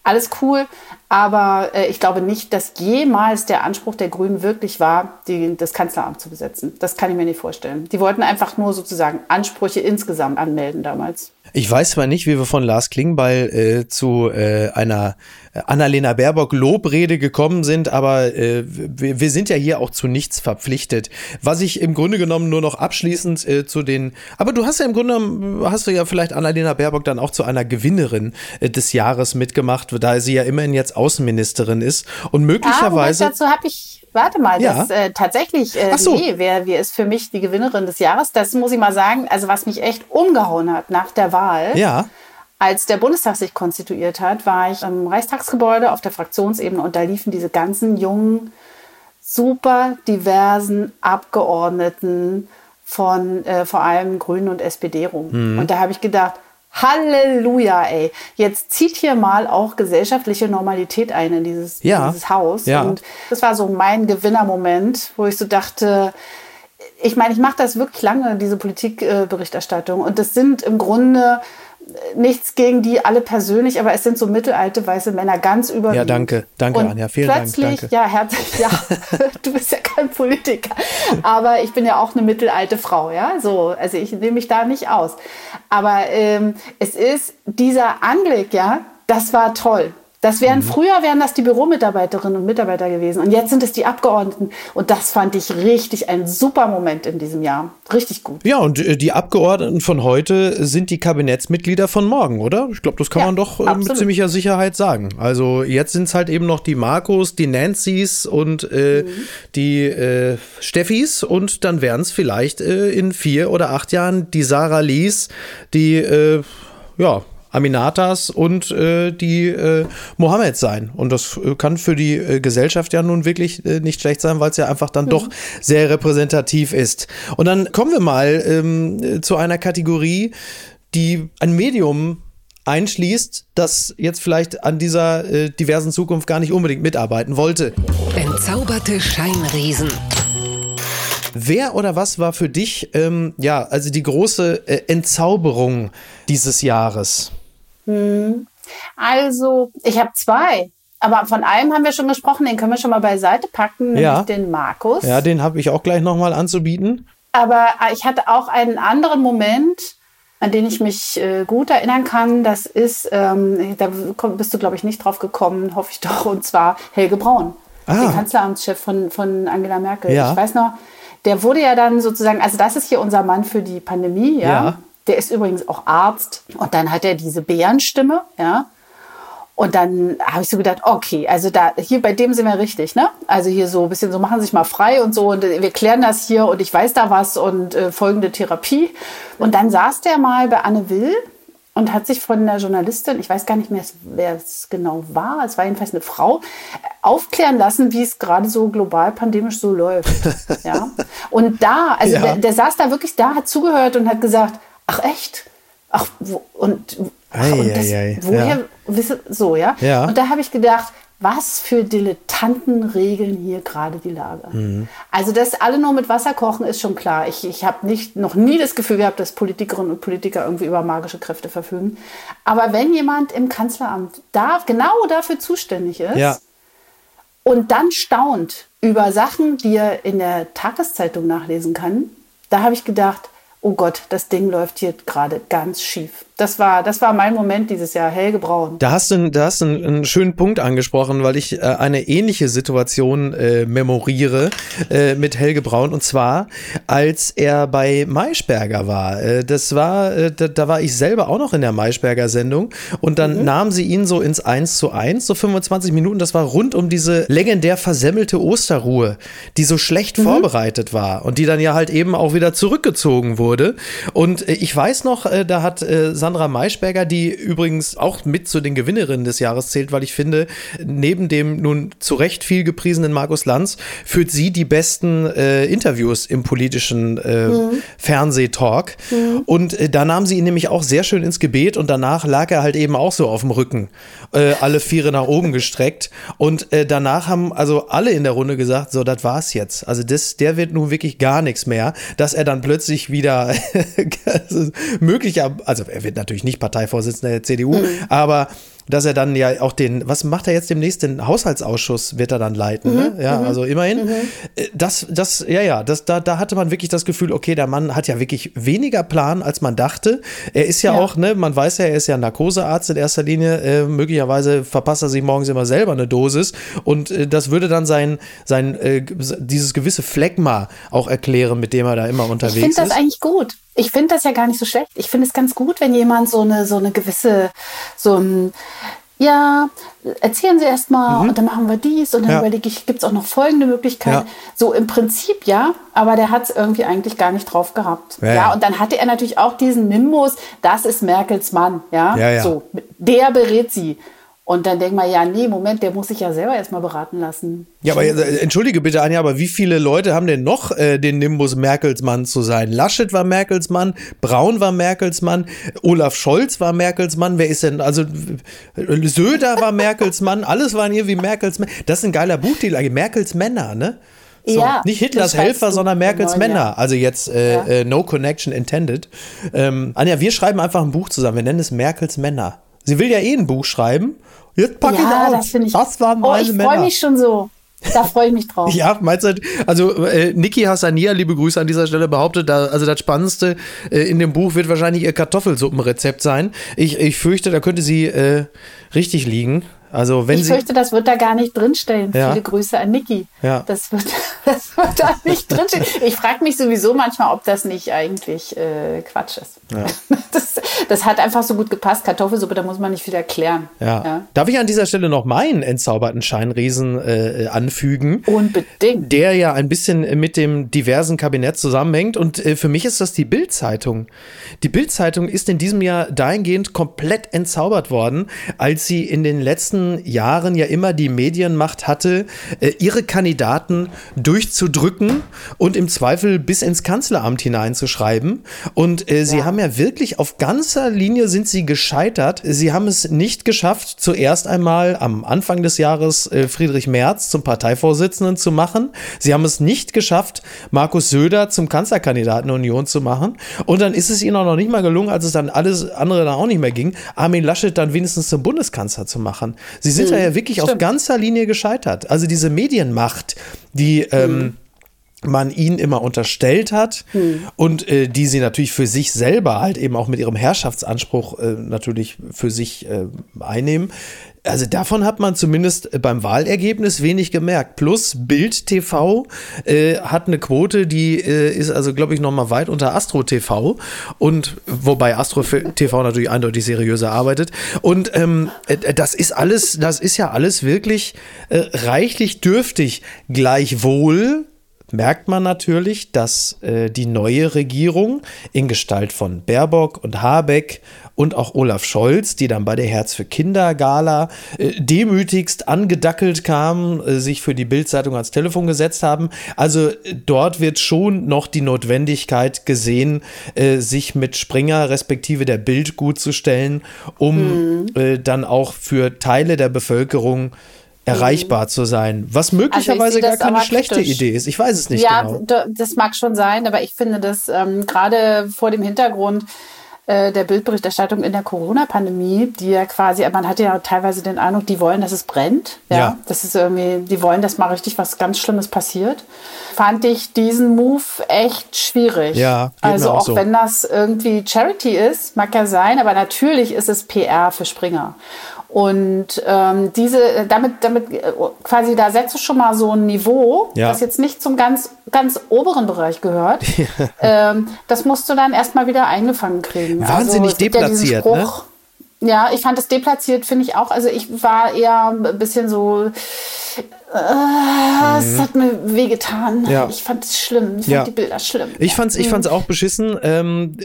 Alles cool, aber äh, ich glaube nicht, dass jemals der Anspruch der Grünen wirklich war, die, das Kanzleramt zu besetzen. Das kann ich mir nicht vorstellen. Die wollten einfach nur sozusagen Ansprüche insgesamt anmelden damals. Ich weiß zwar nicht, wie wir von Lars Klingbeil äh, zu äh, einer Annalena Baerbock Lobrede gekommen sind, aber äh, wir, wir, sind ja hier auch zu nichts verpflichtet. Was ich im Grunde genommen nur noch abschließend äh, zu den, aber du hast ja im Grunde genommen, hast du ja vielleicht Annalena Baerbock dann auch zu einer Gewinnerin äh, des Jahres mitgemacht, da sie ja immerhin jetzt Außenministerin ist und möglicherweise. Ah, dazu habe ich Warte mal, ja. das äh, tatsächlich, äh, so. nee, wer, wer ist für mich die Gewinnerin des Jahres? Das muss ich mal sagen, also was mich echt umgehauen hat nach der Wahl. Ja. Als der Bundestag sich konstituiert hat, war ich im Reichstagsgebäude auf der Fraktionsebene und da liefen diese ganzen jungen, super diversen Abgeordneten von äh, vor allem Grünen und SPD rum. Mhm. Und da habe ich gedacht, Halleluja, ey. Jetzt zieht hier mal auch gesellschaftliche Normalität ein in dieses, ja. dieses Haus. Ja. Und das war so mein Gewinnermoment, wo ich so dachte, ich meine, ich mache das wirklich lange, diese Politikberichterstattung. Und das sind im Grunde nichts gegen die alle persönlich, aber es sind so mittelalte weiße Männer ganz überwiegend. Ja, danke, danke, und Anja, vielen plötzlich, Dank. Danke. Ja, herzlich, ja, du bist ja kein Politiker, aber ich bin ja auch eine mittelalte Frau, ja, so, also ich nehme mich da nicht aus. Aber ähm, es ist dieser Anblick, ja, das war toll. Das wären, mhm. früher wären das die Büromitarbeiterinnen und Mitarbeiter gewesen. Und jetzt sind es die Abgeordneten. Und das fand ich richtig ein super Moment in diesem Jahr. Richtig gut. Ja, und äh, die Abgeordneten von heute sind die Kabinettsmitglieder von morgen, oder? Ich glaube, das kann ja, man doch äh, mit ziemlicher Sicherheit sagen. Also jetzt sind es halt eben noch die Marcos, die Nancy's und äh, mhm. die äh, Steffis. Und dann werden es vielleicht äh, in vier oder acht Jahren die Sarah Lees, die äh, ja, Aminatas und äh, die äh, Mohammeds sein. Und das äh, kann für die äh, Gesellschaft ja nun wirklich äh, nicht schlecht sein, weil es ja einfach dann mhm. doch sehr repräsentativ ist. Und dann kommen wir mal ähm, zu einer Kategorie, die ein Medium einschließt, das jetzt vielleicht an dieser äh, diversen Zukunft gar nicht unbedingt mitarbeiten wollte. Entzauberte Scheinriesen. Wer oder was war für dich, ähm, ja, also die große äh, Entzauberung dieses Jahres? Hm. Also, ich habe zwei. Aber von einem haben wir schon gesprochen, den können wir schon mal beiseite packen, nämlich ja. den Markus. Ja, den habe ich auch gleich nochmal anzubieten. Aber äh, ich hatte auch einen anderen Moment, an den ich mich äh, gut erinnern kann. Das ist, ähm, da bist du, glaube ich, nicht drauf gekommen, hoffe ich doch, und zwar Helge Braun, ah. der Kanzleramtschef von, von Angela Merkel. Ja. Ich weiß noch, der wurde ja dann sozusagen, also das ist hier unser Mann für die Pandemie, ja. ja. Der ist übrigens auch Arzt. Und dann hat er diese Bärenstimme, ja. Und dann habe ich so gedacht, okay, also da, hier bei dem sind wir richtig, ne? Also hier so ein bisschen so, machen Sie sich mal frei und so und wir klären das hier und ich weiß da was und äh, folgende Therapie. Und dann saß der mal bei Anne Will und hat sich von der Journalistin, ich weiß gar nicht mehr, wer es genau war, es war jedenfalls eine Frau, aufklären lassen, wie es gerade so global pandemisch so läuft. ja. Und da, also ja. der, der saß da wirklich da, hat zugehört und hat gesagt, ach echt? ach, wo, und, ach, und das, woher, ja. so, ja? Ja. Und da habe ich gedacht, was für Dilettanten regeln hier gerade die Lage. Mhm. Also, dass alle nur mit Wasser kochen, ist schon klar. Ich, ich habe nicht noch nie das Gefühl gehabt, dass Politikerinnen und Politiker irgendwie über magische Kräfte verfügen. Aber wenn jemand im Kanzleramt da genau dafür zuständig ist, Ja. und dann staunt über Sachen, die er in der Tageszeitung nachlesen kann, da habe ich gedacht, oh Gott, das Ding läuft hier gerade ganz schief. Das war, das war mein Moment dieses Jahr, Helge Braun. Da hast du, da hast du einen, einen schönen Punkt angesprochen, weil ich äh, eine ähnliche Situation äh, memoriere äh, mit Helge Braun und zwar, als er bei Maischberger war. Äh, das war, äh, da, da war ich selber auch noch in der Maischberger Sendung und dann nahmen sie ihn so ins 1 zu 1, so 25 Minuten. Das war rund um diese legendär versemmelte Osterruhe, die so schlecht vorbereitet war und die dann ja halt eben auch wieder zurückgezogen wurde. Und äh, ich weiß noch, äh, da hat äh, Sandra Maischberger, die übrigens auch mit zu den Gewinnerinnen des Jahres zählt, weil ich finde, neben dem nun zu Recht viel gepriesenen Markus Lanz führt sie die besten äh, Interviews im politischen äh, Fernsehtalk. Und äh, da nahm sie ihn nämlich auch sehr schön ins Gebet und danach lag er halt eben auch so auf dem Rücken, äh, alle Viere nach oben gestreckt. Und äh, danach haben also alle in der Runde gesagt, so, das war's jetzt. Also das, der wird nun wirklich gar nichts mehr, dass er dann plötzlich wieder möglicher, also er wird natürlich nicht Parteivorsitzender der CDU, aber dass er dann ja auch den, was macht er jetzt demnächst? Den Haushaltsausschuss wird er dann leiten, ne? Ja, also immerhin. Äh, Das, das, ja, ja, das, da, da hatte man wirklich das Gefühl, okay, der Mann hat ja wirklich weniger Plan, als man dachte. Er ist ja, Ja. auch, ne, man weiß ja, er ist ja Narkosearzt in erster Linie. Äh, möglicherweise verpasst er sich morgens immer selber eine Dosis. Und äh, das würde dann sein, sein äh, dieses gewisse Phlegma auch erklären, mit dem er da immer Ich unterwegs finde das ist. eigentlich gut. Ich finde das ja gar nicht so schlecht. Ich finde es ganz gut, wenn jemand so eine, so eine gewisse, so ein, ja, erzählen Sie erst mal und dann machen wir dies und dann Mhm. Ja. überlege ich, gibt es auch noch folgende Möglichkeiten. Ja. So im Prinzip ja, aber der hat es irgendwie eigentlich gar nicht drauf gehabt. Ja, Ja, und dann hatte er natürlich auch diesen Nimbus, das ist Merkels Mann, ja. so, der berät sie. Und dann denkt man, ja, nee, Moment, der muss sich ja selber erstmal beraten lassen. Ja, aber äh, entschuldige bitte, Anja, aber wie viele Leute haben denn noch äh, den Nimbus Merkelsmann zu sein? Laschet war Merkelsmann, Braun war Merkelsmann, Olaf Scholz war Merkelsmann, wer ist denn, also äh, Söder war Merkelsmann, alles waren irgendwie Merkelsmann. Das ist ein geiler Buchtitel, Merkels Männer, ne? So, Ja, nicht Hitlers Helfer, sondern Merkels Männer. Jahr. Also jetzt äh, Ja. äh, No Connection Intended. Ähm, Anja, wir schreiben einfach ein Buch zusammen. Wir nennen es Merkels Männer. Sie will ja eh ein Buch schreiben. Jetzt pack ja, ich aus. das ich. Das oh, meine ich Männer. freue mich schon so. Da freue ich mich drauf. Ja, meinst du, also äh, Niki Hassania, liebe Grüße an dieser Stelle, behauptet, da, also das Spannendste äh, in dem Buch wird wahrscheinlich ihr Kartoffelsuppenrezept sein. Ich, ich fürchte, da könnte sie äh, richtig liegen. Also wenn ich sie. fürchte, das wird da gar nicht drinstellen. Ja. Viele Grüße an Niki. Ja. Das, wird, das wird da nicht drinstehen. Ich frage mich sowieso manchmal, ob das nicht eigentlich äh, Quatsch ist. Das, das hat einfach so gut gepasst. Kartoffelsuppe, da muss man nicht viel erklären. ja. Darf ich an dieser Stelle noch meinen entzauberten Scheinriesen äh, anfügen? Unbedingt. der ja ein bisschen mit dem diversen Kabinett zusammenhängt. Und äh, für mich ist das die Bild-Zeitung. Die Bild-Zeitung ist in diesem Jahr dahingehend komplett entzaubert worden, als sie in den letzten Jahren ja immer die Medienmacht hatte, äh, ihre Kandidaten durchzudrücken und im Zweifel bis ins Kanzleramt hineinzuschreiben. Und äh, sie haben ja wirklich auf ganzer Linie sind sie gescheitert. Sie haben es nicht geschafft, zuerst einmal am Anfang des Jahres äh, Friedrich Merz zum Parteivorsitzenden zu machen. Sie haben es nicht geschafft, Markus Söder zum Kanzlerkandidaten der Union zu machen. Und dann ist es ihnen auch noch nicht mal gelungen, als es dann alles andere dann auch nicht mehr ging, Armin Laschet dann wenigstens zum Bundeskanzler zu machen. Sie sind da ja wirklich auf stimmt. ganzer Linie gescheitert. Also diese Medienmacht, die ähm, man ihnen immer unterstellt hat und äh, die sie natürlich für sich selber halt eben auch mit ihrem Herrschaftsanspruch äh, natürlich für sich äh, einnehmen. Also davon hat man zumindest beim Wahlergebnis wenig gemerkt. Plus Bild TV äh, hat eine Quote, die äh, ist also, glaube ich, noch mal weit unter Astro TV. Und wobei Astro TV natürlich eindeutig seriöser arbeitet. Und ähm, äh, das ist alles, das ist ja alles wirklich äh, reichlich dürftig. Gleichwohl merkt man natürlich, dass äh, die neue Regierung in Gestalt von Baerbock und Habeck und auch Olaf Scholz, die dann bei der Herz für Kinder Gala äh, demütigst angedackelt kamen, äh, sich für die Bildzeitung ans Telefon gesetzt haben. Also äh, dort wird schon noch die Notwendigkeit gesehen, äh, sich mit Springer respektive der Bild gut zu stellen, um mhm. dann auch für Teile der Bevölkerung erreichbar zu sein, was möglicherweise also gar keine schlechte Idee ist. Ich weiß es nicht ja, genau. Ja, das mag schon sein, aber ich finde das ähm, gerade vor dem Hintergrund äh, der Bildberichterstattung in der Corona-Pandemie, die ja quasi, man hatte ja teilweise den Eindruck, die wollen, dass es brennt. Ja, ja. Das ist irgendwie, die wollen, dass mal richtig was ganz Schlimmes passiert. Fand ich diesen Move echt schwierig. Ja, also auch, auch so. wenn das irgendwie Charity ist, mag ja sein, aber natürlich ist es PR für Springer. Und ähm, diese, damit, damit äh, quasi, da setzt du schon mal so ein Niveau, ja. das jetzt nicht zum ganz, ganz oberen Bereich gehört. ähm, das musst du dann erstmal wieder eingefangen kriegen. Wahnsinnig also, deplatziert, ja, ne? Ja, ich fand es deplatziert, finde ich auch. Also ich war eher ein bisschen so, äh, es mhm. hat mir wehgetan. Ja. Ich fand es schlimm. Ich fand ja. die Bilder schlimm. Ich fand's, ich fand's auch beschissen. Ähm,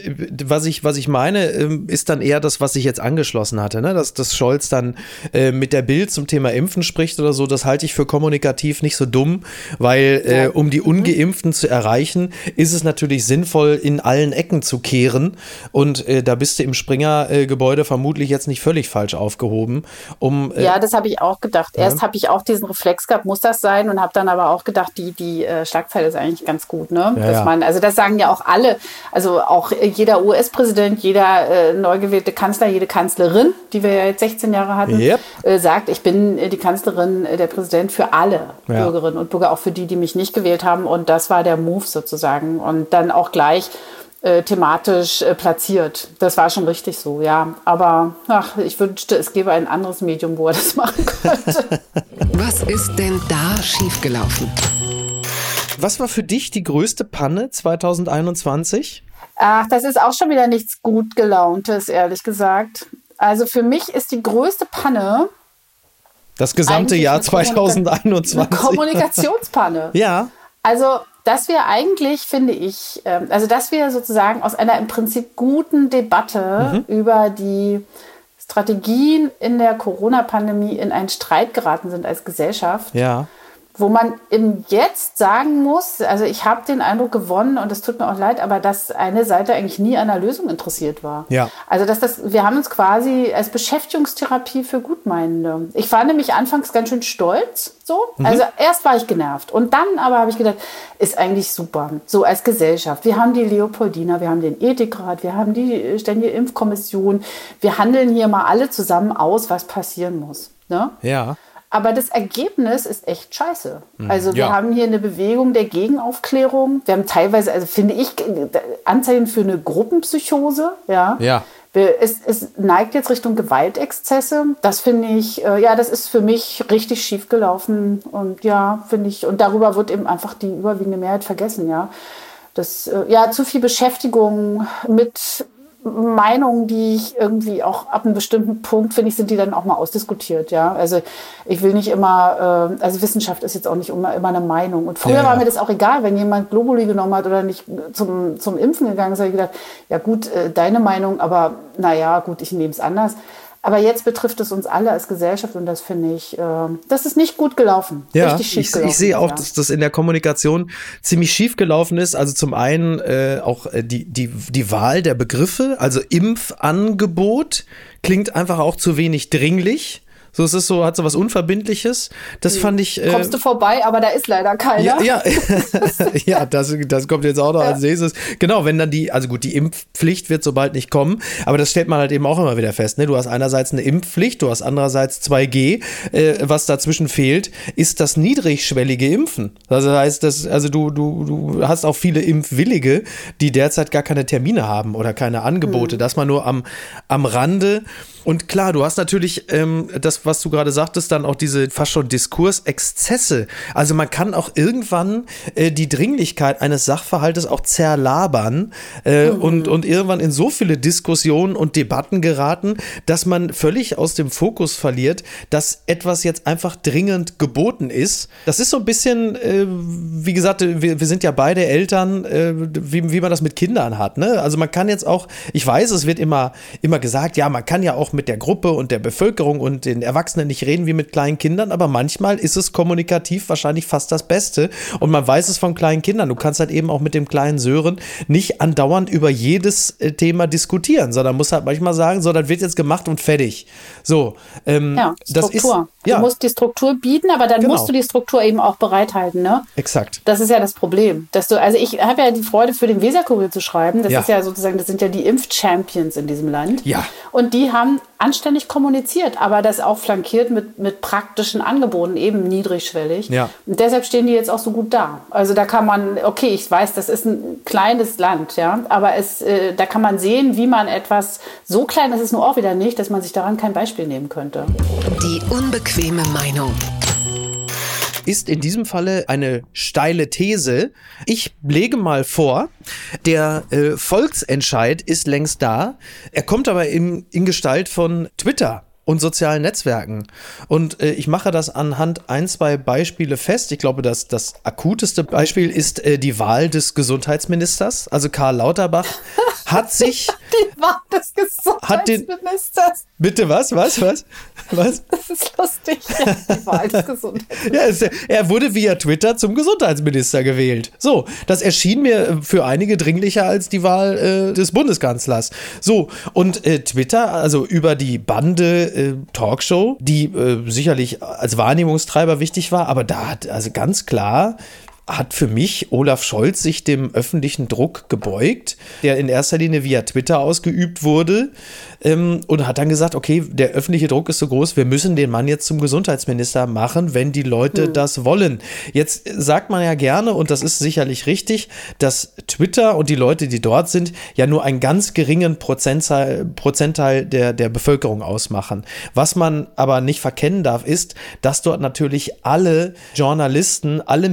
was, ich, was ich meine, ähm, ist dann eher das, was ich jetzt angeschlossen hatte, ne? dass, dass Scholz dann äh, mit der Bild zum Thema Impfen spricht oder so. Das halte ich für kommunikativ nicht so dumm, weil äh, um die mhm. Ungeimpften zu erreichen, ist es natürlich sinnvoll, in allen Ecken zu kehren. Und äh, da bist du im Springer-Gebäude vermutlich jetzt nicht völlig falsch aufgehoben. Um, äh, ja, das habe ich auch gedacht. Erst habe ich auch diesen Reflex gehabt, muss das sein und habe dann aber auch gedacht, die, die äh, Schlagzeile ist eigentlich ganz gut, ne? Ja, Dass man, also das sagen ja auch alle, also auch jeder US-Präsident, jeder äh, neu gewählte Kanzler, jede Kanzlerin, die wir ja jetzt 16 Jahre hatten, yep. äh, sagt, ich bin äh, die Kanzlerin, äh, der Präsident für alle ja. Bürgerinnen und Bürger, auch für die, die mich nicht gewählt haben. Und das war der Move sozusagen. Und dann auch gleich äh, thematisch äh, platziert. Das war schon richtig so, ja. Aber ach, ich wünschte, es gäbe ein anderes Medium, wo er das machen könnte. Was ist denn da schiefgelaufen? Was war für dich die größte Panne 2021? Ach, das ist auch schon wieder nichts gut gelauntes, ehrlich gesagt. Also für mich ist die größte Panne das gesamte Jahr 2021. Eine Kommunikationspanne. ja. Also dass wir eigentlich, finde ich, ähm, also dass wir sozusagen aus einer im Prinzip guten Debatte mhm. über die Strategien in der Corona-Pandemie in einen Streit geraten sind als Gesellschaft. Ja wo man im Jetzt sagen muss, also ich habe den Eindruck gewonnen und es tut mir auch leid, aber dass eine Seite eigentlich nie an einer Lösung interessiert war. Ja. Also dass das, wir haben uns quasi als Beschäftigungstherapie für Gutmeinende. Ich war nämlich anfangs ganz schön stolz, so. Mhm. Also erst war ich genervt und dann aber habe ich gedacht, ist eigentlich super. So als Gesellschaft. Wir haben die Leopoldina, wir haben den Ethikrat, wir haben die Ständige Impfkommission. Wir handeln hier mal alle zusammen aus, was passieren muss. Ne? Ja. Aber das Ergebnis ist echt scheiße. Mhm. Also wir ja. haben hier eine Bewegung der Gegenaufklärung. Wir haben teilweise, also finde ich, Anzeichen für eine Gruppenpsychose. Ja. ja. Es, es neigt jetzt Richtung Gewaltexzesse. Das finde ich, äh, ja, das ist für mich richtig schief gelaufen. Und ja, finde ich, und darüber wird eben einfach die überwiegende Mehrheit vergessen, ja. Das, äh, ja, zu viel Beschäftigung mit Meinungen, die ich irgendwie auch ab einem bestimmten Punkt, finde ich, sind die dann auch mal ausdiskutiert, ja. Also ich will nicht immer, äh, also Wissenschaft ist jetzt auch nicht immer, immer eine Meinung. Und früher ja, ja. war mir das auch egal, wenn jemand Globuli genommen hat oder nicht zum, zum Impfen gegangen ist, habe ich gedacht, ja gut, äh, deine Meinung, aber naja, gut, ich nehme es anders. Aber jetzt betrifft es uns alle als Gesellschaft und das finde ich, äh, das ist nicht gut gelaufen. Ja, richtig schief ich, gelaufen. Ich sehe auch, ja. dass das in der Kommunikation ziemlich schief gelaufen ist. Also zum einen äh, auch äh, die, die, die Wahl der Begriffe, also Impfangebot klingt einfach auch zu wenig dringlich. So, es ist so, hat so was Unverbindliches. Das hm. fand ich. Äh, Kommst du vorbei, aber da ist leider keiner. Ja, ja, ja das, das kommt jetzt auch noch ja. als nächstes. Genau, wenn dann die, also gut, die Impfpflicht wird sobald nicht kommen, aber das stellt man halt eben auch immer wieder fest. Ne? Du hast einerseits eine Impfpflicht, du hast andererseits 2G. Äh, was dazwischen fehlt, ist das niedrigschwellige Impfen. Das heißt, dass, also du, du, du hast auch viele Impfwillige, die derzeit gar keine Termine haben oder keine Angebote. Mhm. Dass man nur am, am Rande und klar, du hast natürlich ähm, das, das, was du gerade sagtest, dann auch diese fast schon Diskursexzesse. Also man kann auch irgendwann äh, die Dringlichkeit eines Sachverhaltes auch zerlabern äh, mhm. und, und irgendwann in so viele Diskussionen und Debatten geraten, dass man völlig aus dem Fokus verliert, dass etwas jetzt einfach dringend geboten ist. Das ist so ein bisschen, äh, wie gesagt, wir, wir sind ja beide Eltern, äh, wie, wie man das mit Kindern hat. Ne? Also man kann jetzt auch, ich weiß, es wird immer, immer gesagt, ja, man kann ja auch mit der Gruppe und der Bevölkerung und den Erwachsenen nicht reden wie mit kleinen Kindern, aber manchmal ist es kommunikativ wahrscheinlich fast das Beste. Und man weiß es von kleinen Kindern. Du kannst halt eben auch mit dem kleinen Sören nicht andauernd über jedes äh, Thema diskutieren, sondern muss halt manchmal sagen, so, das wird jetzt gemacht und fertig. So, ähm, ja, Struktur. Ist, ja. Du musst die Struktur bieten, aber dann genau. musst du die Struktur eben auch bereithalten, ne? Exakt. Das ist ja das Problem, dass du, also ich habe ja die Freude für den Weserkurier zu schreiben. Das ja. ist ja sozusagen, das sind ja die Impf-Champions in diesem Land. Ja. Und die haben anständig kommuniziert, aber das auch flankiert mit, mit praktischen Angeboten, eben niedrigschwellig. Ja. Und deshalb stehen die jetzt auch so gut da. Also da kann man, okay, ich weiß, das ist ein kleines Land, ja, aber es, äh, da kann man sehen, wie man etwas, so klein ist es nur auch wieder nicht, dass man sich daran kein Beispiel nehmen könnte. Die unbequeme Meinung ist in diesem Falle eine steile These. Ich lege mal vor, der äh, Volksentscheid ist längst da. Er kommt aber in, in Gestalt von Twitter und sozialen Netzwerken. Und äh, ich mache das anhand ein, zwei Beispiele fest. Ich glaube, dass das akuteste Beispiel ist äh, die Wahl des Gesundheitsministers. Also Karl Lauterbach hat sich. Die Wahl des Gesundheitsministers. bitte was? Was? Was? Was? Das ist lustig. Ja, die Wahl des Gesundheitsministers. ja, er wurde via Twitter zum Gesundheitsminister gewählt. So, das erschien mir für einige dringlicher als die Wahl äh, des Bundeskanzlers. So, und äh, Twitter, also über die Bande äh, Talkshow, die äh, sicherlich als Wahrnehmungstreiber wichtig war, aber da hat also ganz klar hat für mich Olaf Scholz sich dem öffentlichen Druck gebeugt, der in erster Linie via Twitter ausgeübt wurde ähm, und hat dann gesagt, okay, der öffentliche Druck ist so groß, wir müssen den Mann jetzt zum Gesundheitsminister machen, wenn die Leute hm. das wollen. Jetzt sagt man ja gerne, und das ist sicherlich richtig, dass Twitter und die Leute, die dort sind, ja nur einen ganz geringen Prozentteil, Prozentteil der, der Bevölkerung ausmachen. Was man aber nicht verkennen darf, ist, dass dort natürlich alle Journalisten, alle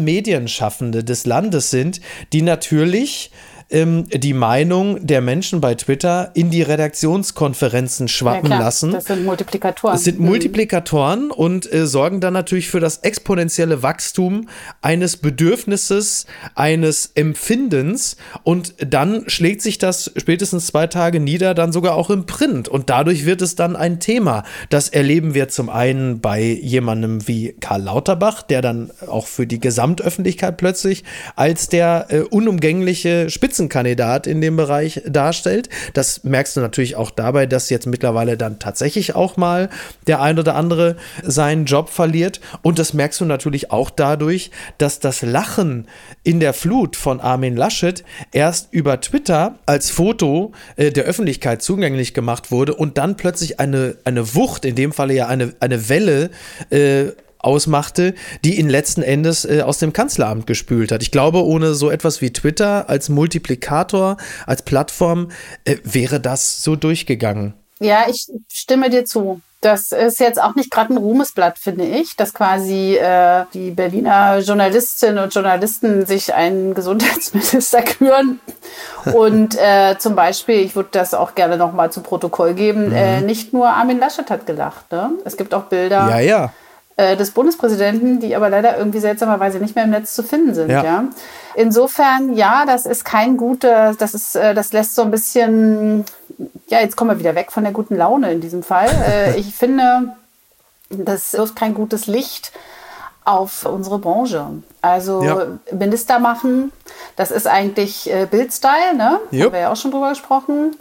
Medienschaffende des Landes sind, die natürlich ähm, die Meinung der Menschen bei Twitter in die Redaktionskonferenzen schwappen ja, lassen. Das sind Multiplikatoren. Das sind mhm. Multiplikatoren und äh, sorgen dann natürlich für das exponentielle Wachstum eines Bedürfnisses, eines Empfindens und dann schlägt sich das spätestens zwei Tage nieder, dann sogar auch im Print und dadurch wird es dann ein Thema. Das erleben wir zum einen bei jemandem wie Karl Lauterbach, der dann auch für die Gesamtöffentlichkeit plötzlich als der äh, unumgängliche Spitze Spitzenkandidat in dem Bereich darstellt. Das merkst du natürlich auch dabei, dass jetzt mittlerweile dann tatsächlich auch mal der ein oder andere seinen Job verliert. Und das merkst du natürlich auch dadurch, dass das Lachen in der Flut von Armin Laschet erst über Twitter als Foto äh, der Öffentlichkeit zugänglich gemacht wurde und dann plötzlich eine, eine Wucht, in dem Falle ja eine, eine Welle, äh, ausmachte, die ihn letzten Endes äh, aus dem Kanzleramt gespült hat. Ich glaube, ohne so etwas wie Twitter als Multiplikator, als Plattform, äh, wäre das so durchgegangen. Ja, ich stimme dir zu. Das ist jetzt auch nicht gerade ein Ruhmesblatt, finde ich, dass quasi äh, die Berliner Journalistinnen und Journalisten sich einen Gesundheitsminister küren und äh, zum Beispiel, ich würde das auch gerne nochmal zu Protokoll geben, mhm. äh, nicht nur Armin Laschet hat gelacht. Ne? Es gibt auch Bilder. Ja, ja äh, des Bundespräsidenten, die aber leider irgendwie seltsamerweise nicht mehr im Netz zu finden sind. Ja. ja. Insofern, ja, das ist kein guter, das ist, äh, das lässt so ein bisschen, ja, jetzt kommen wir wieder weg von der guten Laune in diesem Fall. Äh, ich finde, das wirft kein gutes Licht auf unsere Branche. Also ja. Minister machen, das ist eigentlich äh, Bildstyle, ne? Yep. Haben wir ja auch schon drüber gesprochen.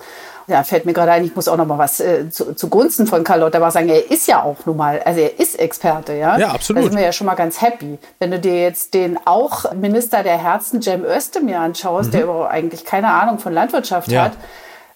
Ja, fällt mir gerade ein, ich muss auch noch mal was äh, zu, zugunsten von Karl Lauterbach sagen. Er ist ja auch nun mal, also er ist Experte, ja. Ja, absolut. Da sind wir ja schon mal ganz happy. Wenn du dir jetzt den auch Minister der Herzen, Cem Özdemir, anschaust, mhm. der aber eigentlich keine Ahnung von Landwirtschaft ja. hat,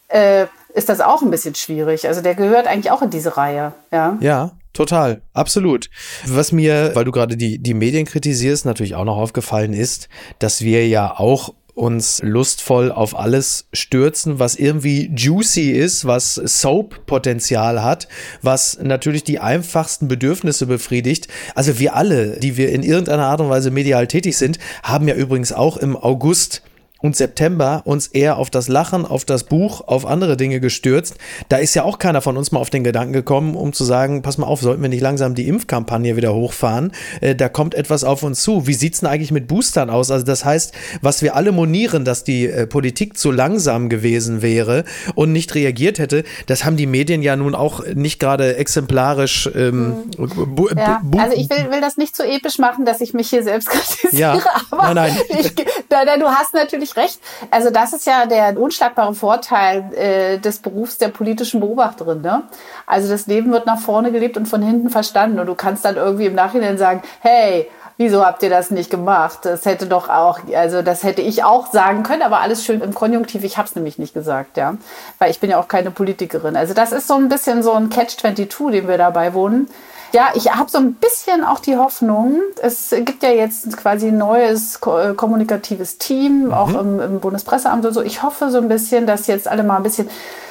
äh, ist das auch ein bisschen schwierig. Also der gehört eigentlich auch in diese Reihe, ja. Ja, Total, absolut. Was mir, weil du gerade die, die Medien kritisierst, natürlich auch noch aufgefallen ist, dass wir ja auch uns lustvoll auf alles stürzen, was irgendwie juicy ist, was Soap-Potenzial hat, was natürlich die einfachsten Bedürfnisse befriedigt. Also wir alle, die wir in irgendeiner Art und Weise medial tätig sind, haben ja übrigens auch im August und September uns eher auf das Lachen, auf das Buch, auf andere Dinge gestürzt. Da ist ja auch keiner von uns mal auf den Gedanken gekommen, um zu sagen, pass mal auf, sollten wir nicht langsam die Impfkampagne wieder hochfahren? Äh, da kommt etwas auf uns zu. Wie sieht's denn eigentlich mit Boostern aus? Also das heißt, was wir alle monieren, dass die äh, Politik zu langsam gewesen wäre und nicht reagiert hätte, das haben die Medien ja nun auch nicht gerade exemplarisch. Ähm, mhm. ja, also ich will, will das nicht so episch machen, dass ich mich hier selbst kritisiere. Ja, aber nein, nein. Ich, nein, du hast natürlich recht. Also das ist ja der unschlagbare Vorteil äh, des Berufs der politischen Beobachterin. Ne? Also das Leben wird nach vorne gelebt und von hinten verstanden. Und du kannst dann irgendwie im Nachhinein sagen, hey, wieso habt ihr das nicht gemacht? Das hätte doch auch, also das hätte ich auch sagen können, aber alles schön im Konjunktiv. Ich habe es nämlich nicht gesagt, ja, weil ich bin ja auch keine Politikerin. Also das ist so ein bisschen so ein Catch-22, dem wir dabei wohnen. Ja, ich habe so ein bisschen auch die Hoffnung, es gibt ja jetzt quasi ein neues äh, kommunikatives Team, mhm. auch im, im Bundespresseamt und so. Ich hoffe so ein bisschen, dass jetzt alle mal ein bisschen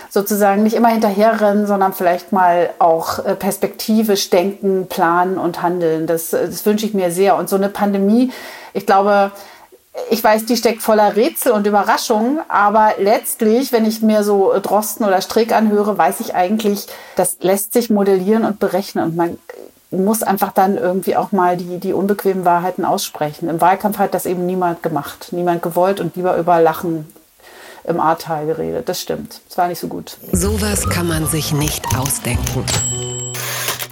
sozusagen nicht immer hinterherrennen, sondern vielleicht mal auch äh, perspektivisch denken, planen und handeln. Das, das wünsche ich mir sehr. Und so eine Pandemie, ich glaube, ich weiß, die steckt voller Rätsel und Überraschungen, aber letztlich, wenn ich mir so Drosten oder Strick anhöre, weiß ich eigentlich, das lässt sich modellieren und berechnen und man muss einfach dann irgendwie auch mal die, die unbequemen Wahrheiten aussprechen. Im Wahlkampf hat das eben niemand gemacht, niemand gewollt und lieber über Lachen im Ahrtal geredet. Das stimmt. Es war nicht so gut. Sowas kann man sich nicht ausdenken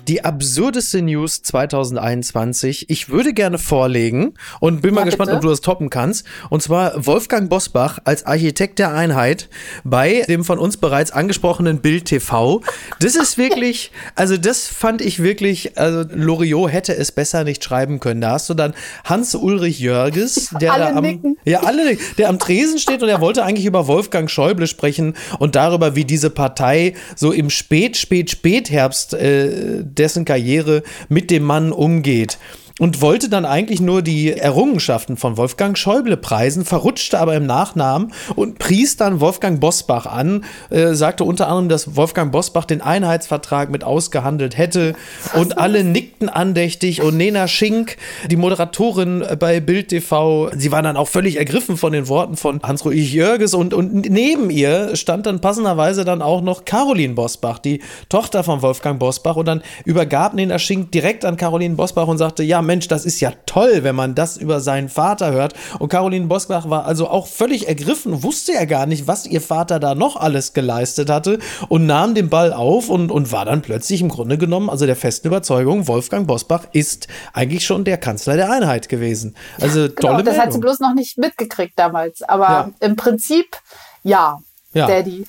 die absurdeste News 2021. Ich würde gerne vorlegen und bin mal ja, gespannt, bitte? ob du das toppen kannst. Und zwar Wolfgang Bosbach als Architekt der Einheit bei dem von uns bereits angesprochenen Bild TV. Das ist wirklich, also das fand ich wirklich, also Loriot hätte es besser nicht schreiben können. Da hast du dann Hans-Ulrich Jörges, der alle da am, nicken. ja, alle, der am Tresen steht und er wollte eigentlich über Wolfgang Schäuble sprechen und darüber, wie diese Partei so im Spät, Spät, Spätherbst äh, dessen Karriere mit dem Mann umgeht und wollte dann eigentlich nur die Errungenschaften von Wolfgang Schäuble preisen, verrutschte aber im Nachnamen und pries dann Wolfgang Bosbach an, äh, sagte unter anderem, dass Wolfgang Bosbach den Einheitsvertrag mit ausgehandelt hätte. Und alle nickten andächtig. Und Nena Schink, die Moderatorin bei Bild TV, sie war dann auch völlig ergriffen von den Worten von Hans-Ruhig Jörges. Und, und neben ihr stand dann passenderweise dann auch noch Caroline Bosbach, die Tochter von Wolfgang Bosbach. Und dann übergab Nena Schink direkt an Caroline Bosbach und sagte, ja, Mensch, das ist ja toll, wenn man das über seinen Vater hört. Und Caroline Bosbach war also auch völlig ergriffen, wusste ja gar nicht, was ihr Vater da noch alles geleistet hatte und nahm den Ball auf und, und war dann plötzlich im Grunde genommen, also der festen Überzeugung, Wolfgang Bosbach ist eigentlich schon der Kanzler der Einheit gewesen. Also genau, tolle Das Meldung. hat sie bloß noch nicht mitgekriegt damals. Aber ja. im Prinzip ja, ja. Daddy.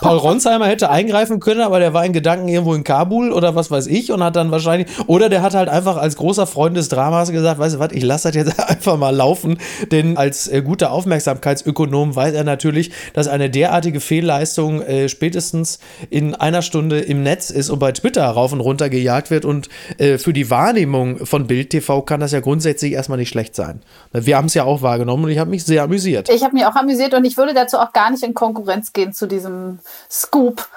Paul Ronsheimer hätte eingreifen können, aber der war in Gedanken irgendwo in Kabul oder was weiß ich und hat dann wahrscheinlich, oder der hat halt einfach als großer Freund des Dramas gesagt, weißt du was, ich lasse das jetzt einfach mal laufen, denn als äh, guter Aufmerksamkeitsökonom weiß er natürlich, dass eine derartige Fehlleistung äh, spätestens in einer Stunde im Netz ist und bei Twitter rauf und runter gejagt wird und äh, für die Wahrnehmung von Bild TV kann das ja grundsätzlich erstmal nicht schlecht sein. Wir haben es ja auch wahrgenommen und ich habe mich sehr amüsiert. Ich habe mich auch amüsiert und ich würde dazu auch gar nicht in Konkurrenz gehen zu diesem Scoop.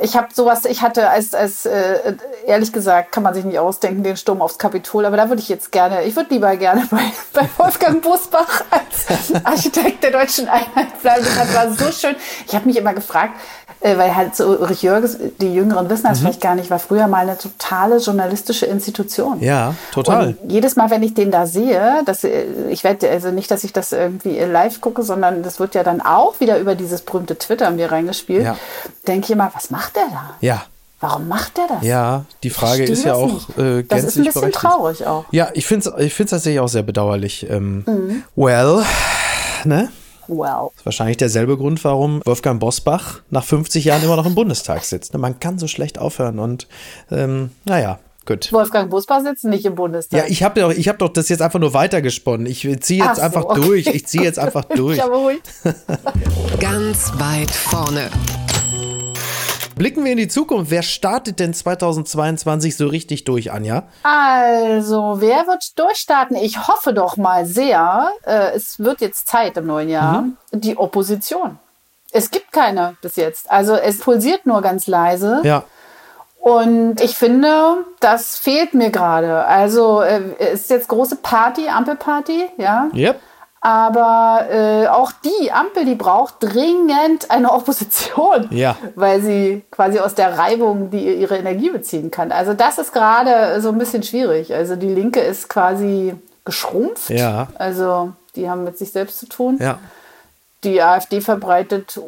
Ich habe sowas, ich hatte als, als äh, ehrlich gesagt, kann man sich nicht ausdenken, den Sturm aufs Kapitol, aber da würde ich jetzt gerne, ich würde lieber gerne bei, bei Wolfgang Busbach als Architekt der deutschen Einheit bleiben. Das war so schön. Ich habe mich immer gefragt, äh, weil halt so Ulrich Jörges, die Jüngeren wissen das mhm. vielleicht gar nicht, war früher mal eine totale journalistische Institution. Ja, total. Und jedes Mal, wenn ich den da sehe, dass äh, ich werde also nicht, dass ich das irgendwie live gucke, sondern das wird ja dann auch wieder über dieses berühmte Twitter mir reingespielt, ja. denke ich immer, was macht der da? Ja. Warum macht der das? Ja, die Frage ist ja auch äh, Das ist ein bisschen berechtigt. traurig auch. Ja, ich finde es ich find's tatsächlich auch sehr bedauerlich. Ähm, mhm. Well, ne? Well. Das ist wahrscheinlich derselbe Grund, warum Wolfgang Bosbach nach 50 Jahren immer noch im Bundestag sitzt. Ne, man kann so schlecht aufhören und ähm, naja. Gut. Wolfgang Bosbach sitzt nicht im Bundestag. Ja, ich habe doch, hab doch das jetzt einfach nur weitergesponnen. Ich ziehe jetzt so, einfach okay. durch. Ich ziehe jetzt einfach durch. Ganz weit vorne. Blicken wir in die Zukunft. Wer startet denn 2022 so richtig durch, Anja? Also, wer wird durchstarten? Ich hoffe doch mal sehr, äh, es wird jetzt Zeit im neuen Jahr, mhm. die Opposition. Es gibt keine bis jetzt. Also es pulsiert nur ganz leise. Ja. Und ich finde, das fehlt mir gerade. Also äh, es ist jetzt große Party, Ampelparty, ja. Yep. Aber äh, auch die Ampel, die braucht dringend eine Opposition, ja. weil sie quasi aus der Reibung die ihre Energie beziehen kann. Also das ist gerade so ein bisschen schwierig. Also die Linke ist quasi geschrumpft. Ja. Also die haben mit sich selbst zu tun. Ja. Die AfD verbreitet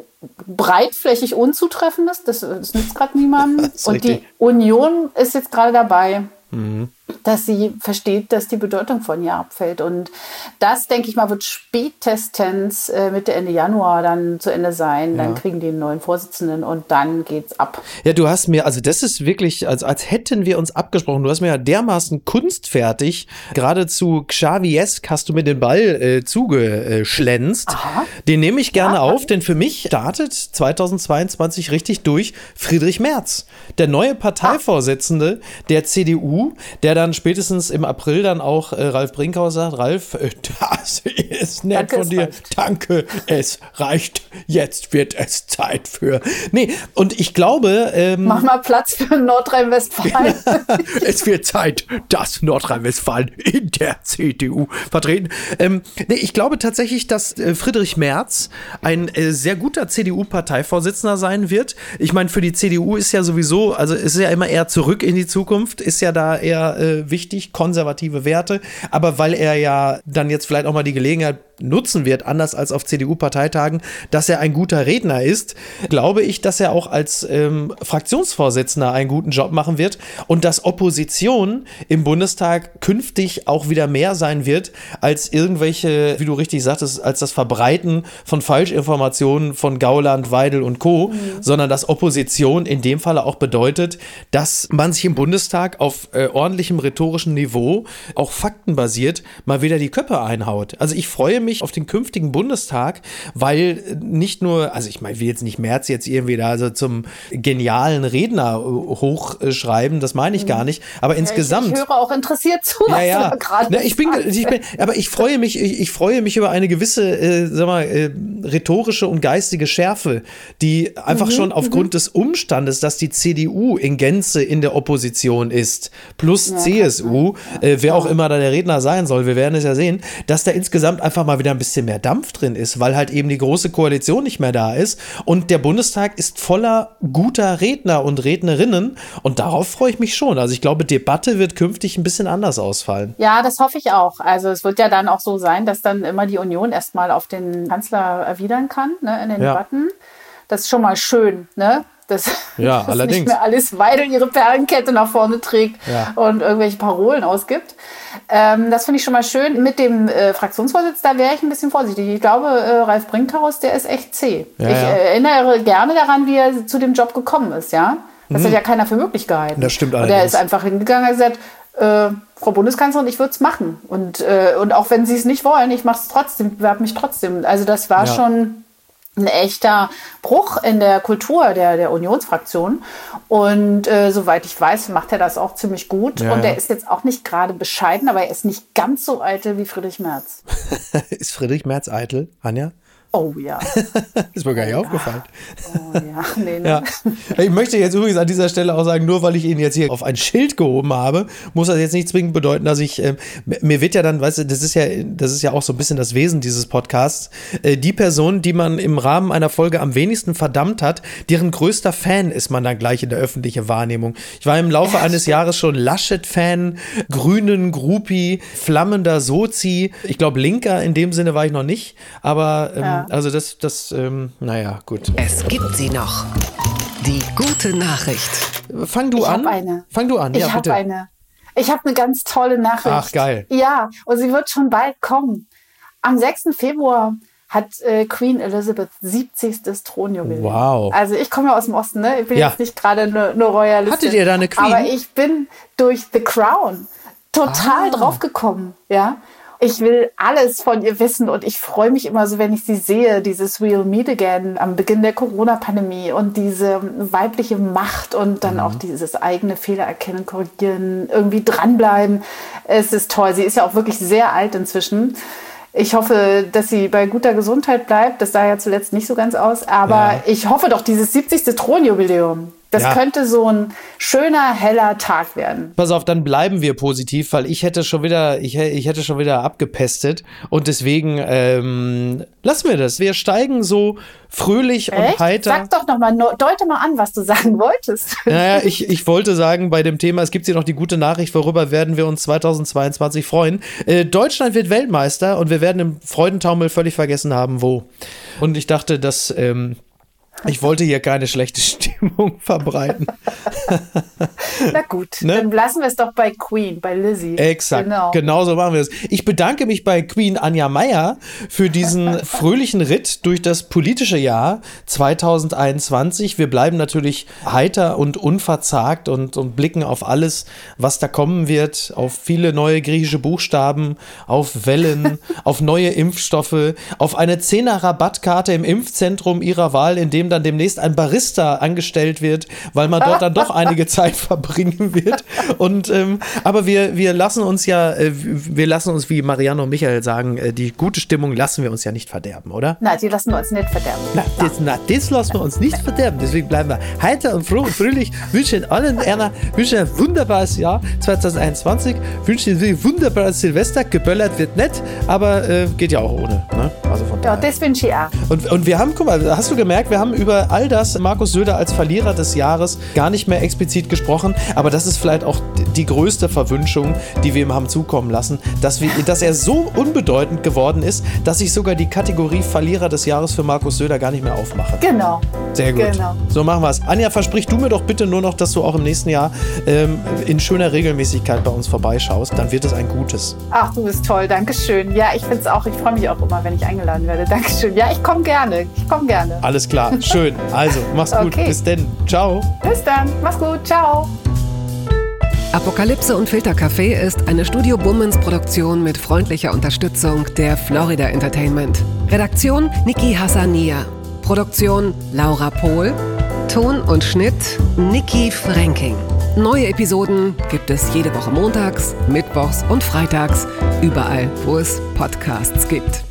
breitflächig Unzutreffendes. Das, das nützt gerade niemandem. Und richtig. die Union ist jetzt gerade dabei, mhm dass sie versteht, dass die Bedeutung von ihr abfällt. Und das, denke ich mal, wird spätestens äh, Mitte, Ende Januar dann zu Ende sein. Dann ja. kriegen die einen neuen Vorsitzenden und dann geht's ab. Ja, du hast mir, also das ist wirklich, also als hätten wir uns abgesprochen. Du hast mir ja dermaßen kunstfertig, geradezu Xaviesk hast du mir den Ball äh, zugeschlänzt. Aha. Den nehme ich gerne ja. auf, denn für mich startet 2022 richtig durch Friedrich Merz, der neue Parteivorsitzende ah. der CDU, der dann spätestens im April dann auch äh, Ralf Brinkhaus sagt, Ralf, äh, das ist nett Danke, von dir. Danke, es reicht. Jetzt wird es Zeit für. Nee, und ich glaube. Ähm, Mach mal Platz für Nordrhein-Westfalen. es wird Zeit, dass Nordrhein-Westfalen in der CDU vertreten. Ähm, nee, ich glaube tatsächlich, dass äh, Friedrich Merz ein äh, sehr guter CDU-Parteivorsitzender sein wird. Ich meine, für die CDU ist ja sowieso, also ist ja immer eher zurück in die Zukunft, ist ja da eher äh, wichtig, konservative Werte, aber weil er ja dann jetzt vielleicht auch mal die Gelegenheit nutzen wird, anders als auf CDU-Parteitagen, dass er ein guter Redner ist, glaube ich, dass er auch als ähm, Fraktionsvorsitzender einen guten Job machen wird und dass Opposition im Bundestag künftig auch wieder mehr sein wird als irgendwelche, wie du richtig sagtest, als das Verbreiten von Falschinformationen von Gauland, Weidel und Co., mhm. sondern dass Opposition in dem Falle auch bedeutet, dass man sich im Bundestag auf äh, ordentlichem rhetorischen Niveau, auch faktenbasiert, mal wieder die Köpfe einhaut. Also ich freue mich mich auf den künftigen Bundestag, weil nicht nur, also ich meine, will jetzt nicht Merz jetzt irgendwie da so zum genialen Redner äh, hochschreiben, das meine ich gar nicht, aber insgesamt. Ich, ich, höre auch interessiert zu, was ja, ja. du gerade Na, ich, bin, ich bin, aber ich freue mich, ich, ich freue mich über eine gewisse, äh, sag mal, äh, rhetorische und geistige Schärfe, die einfach mhm, schon aufgrund mhm. des Umstandes, dass die CDU in Gänze in der Opposition ist, plus ja, CSU, äh, wer auch immer da der Redner sein soll, wir werden es ja sehen, dass da insgesamt einfach mal wieder ein bisschen mehr Dampf drin ist, weil halt eben die große Koalition nicht mehr da ist und der Bundestag ist voller guter Redner und Rednerinnen und darauf freue ich mich schon. Also ich glaube, Debatte wird künftig ein bisschen anders ausfallen. Ja, das hoffe ich auch. Also es wird ja dann auch so sein, dass dann immer die Union erstmal auf den Kanzler erwidern kann ne, in den ja. Debatten. Das ist schon mal schön, ne? Dass, ja, dass allerdings. nicht mehr alles Weidel ihre Perlenkette nach vorne trägt ja. und irgendwelche Parolen ausgibt. Ähm, das finde ich schon mal schön. Mit dem äh, Fraktionsvorsitz, da wäre ich ein bisschen vorsichtig. Ich glaube, äh, Ralf Brinkhaus, der ist echt zäh. Ja, ich äh, erinnere gerne daran, wie er zu dem Job gekommen ist, ja. Das mhm. hat ja keiner für möglich gehalten. Das stimmt allerdings. Und der ist einfach hingegangen und gesagt, äh, Frau Bundeskanzlerin, ich würde es machen. Und, äh, und auch wenn Sie es nicht wollen, ich mache es trotzdem, bewerbe mich trotzdem. Also das war ja. schon ein echter Bruch in der Kultur der, der Unionsfraktion. Und äh, soweit ich weiß, macht er das auch ziemlich gut. Ja, und er ist jetzt auch nicht gerade bescheiden, aber er ist nicht ganz so eitel wie Friedrich Merz. ist Friedrich Merz eitel, Anja? Oh ja. ist mir gar nicht oh, aufgefallen. Oh ja, nee, nee. Ja. Ich möchte jetzt übrigens an dieser Stelle auch sagen, nur weil ich ihn jetzt hier auf ein Schild gehoben habe, muss das jetzt nicht zwingend bedeuten, dass ich, äh, mir wird ja dann, weißt du, das ist ja, das ist ja auch so ein bisschen das Wesen dieses Podcasts, äh, die Person, die man im Rahmen einer Folge am wenigsten verdammt hat, deren größter Fan ist man dann gleich in der öffentlichen Wahrnehmung. Ich war im Laufe eines Jahres schon Laschet-Fan, Grünen, Groupie, flammender Sozi. Ich glaube, Linker in dem Sinne war ich noch nicht, aber ähm, ja also das, das, ähm, naja, gut. Es gibt sie noch. Die gute Nachricht. Fang du ich an. Eine. Fang du an. Ich ja, habe eine. Ich habe eine ganz tolle Nachricht. Ach, geil. Ja, und sie wird schon bald kommen. Am 6. Februar hat äh, Queen Elizabeth 70. Thronjubiläum. Wow. Also ich komme ja aus dem Osten, ne? Ich bin ja. jetzt nicht gerade eine, eine Royalistin. Hattet ihr da eine Queen? Aber ich bin durch The Crown total ah. draufgekommen, ja. Ich will alles von ihr wissen und ich freue mich immer so, wenn ich sie sehe, dieses We'll Meet Again am Beginn der Corona-Pandemie und diese weibliche Macht und dann mhm. auch dieses eigene Fehler erkennen, korrigieren, irgendwie dranbleiben. Es ist toll. Sie ist ja auch wirklich sehr alt inzwischen. Ich hoffe, dass sie bei guter Gesundheit bleibt. Das sah ja zuletzt nicht so ganz aus. Aber ja. ich hoffe doch, dieses 70. Thronjubiläum, das ja. könnte so ein schöner, heller Tag werden. Pass auf, dann bleiben wir positiv, weil ich hätte schon wieder, ich, ich hätte schon wieder abgepestet. Und deswegen ähm, lassen wir das. Wir steigen so fröhlich Echt? und heiter. Sag doch nochmal, deute mal an, was du sagen wolltest. Naja, ich, ich wollte sagen, bei dem Thema, es gibt hier noch die gute Nachricht, worüber werden wir uns 2022 freuen. Äh, Deutschland wird Weltmeister und wir werden im Freudentaumel völlig vergessen haben, wo. Und ich dachte, dass. Ähm, ich wollte hier keine schlechte Stimmung verbreiten. Na gut, ne? dann lassen wir es doch bei Queen, bei Lizzie. Exakt, genau. genau so machen wir es. Ich bedanke mich bei Queen Anja Meyer für diesen fröhlichen Ritt durch das politische Jahr 2021. Wir bleiben natürlich heiter und unverzagt und, und blicken auf alles, was da kommen wird, auf viele neue griechische Buchstaben, auf Wellen, auf neue Impfstoffe, auf eine 10er Rabattkarte im Impfzentrum ihrer Wahl, in dem dann demnächst ein Barista angestellt wird, weil man dort dann doch einige Zeit verbringen wird. Und ähm, aber wir, wir lassen uns ja, äh, wir lassen uns, wie Mariano und Michael sagen, äh, die gute Stimmung lassen wir uns ja nicht verderben, oder? Na, die lassen wir uns nicht verderben. Na, das, na, das lassen wir uns nicht verderben. Deswegen bleiben wir heiter und froh und fröhlich. Wünschen allen einer, wünschen ein wunderbares Jahr 2021. Wünschen ein wunderbares Silvester. Geböllert wird nett, aber äh, geht ja auch ohne. Ne? Also von ja, das wünsche ich auch. Und, und wir haben, guck mal, hast du gemerkt, wir haben über all das Markus Söder als Verlierer des Jahres gar nicht mehr explizit gesprochen, aber das ist vielleicht auch die größte Verwünschung, die wir ihm haben zukommen lassen, dass, wir, dass er so unbedeutend geworden ist, dass ich sogar die Kategorie Verlierer des Jahres für Markus Söder gar nicht mehr aufmache. Genau. Sehr gut. Genau. So machen wir es. Anja, versprich du mir doch bitte nur noch, dass du auch im nächsten Jahr ähm, in schöner Regelmäßigkeit bei uns vorbeischaust. Dann wird es ein gutes. Ach, du bist toll. Dankeschön. Ja, ich finde es auch. Ich freue mich auch immer, wenn ich eingeladen werde. Dankeschön. Ja, ich komme gerne. Ich komme gerne. Alles klar. Schön. Also, mach's gut. Okay. Bis denn. Ciao. Bis dann. Mach's gut. Ciao. Apokalypse und Filtercafé ist eine Studio Bummens Produktion mit freundlicher Unterstützung der Florida Entertainment. Redaktion Niki Hassania. Produktion Laura Pohl. Ton und Schnitt Niki Franking. Neue Episoden gibt es jede Woche montags, mittwochs und freitags, überall, wo es Podcasts gibt.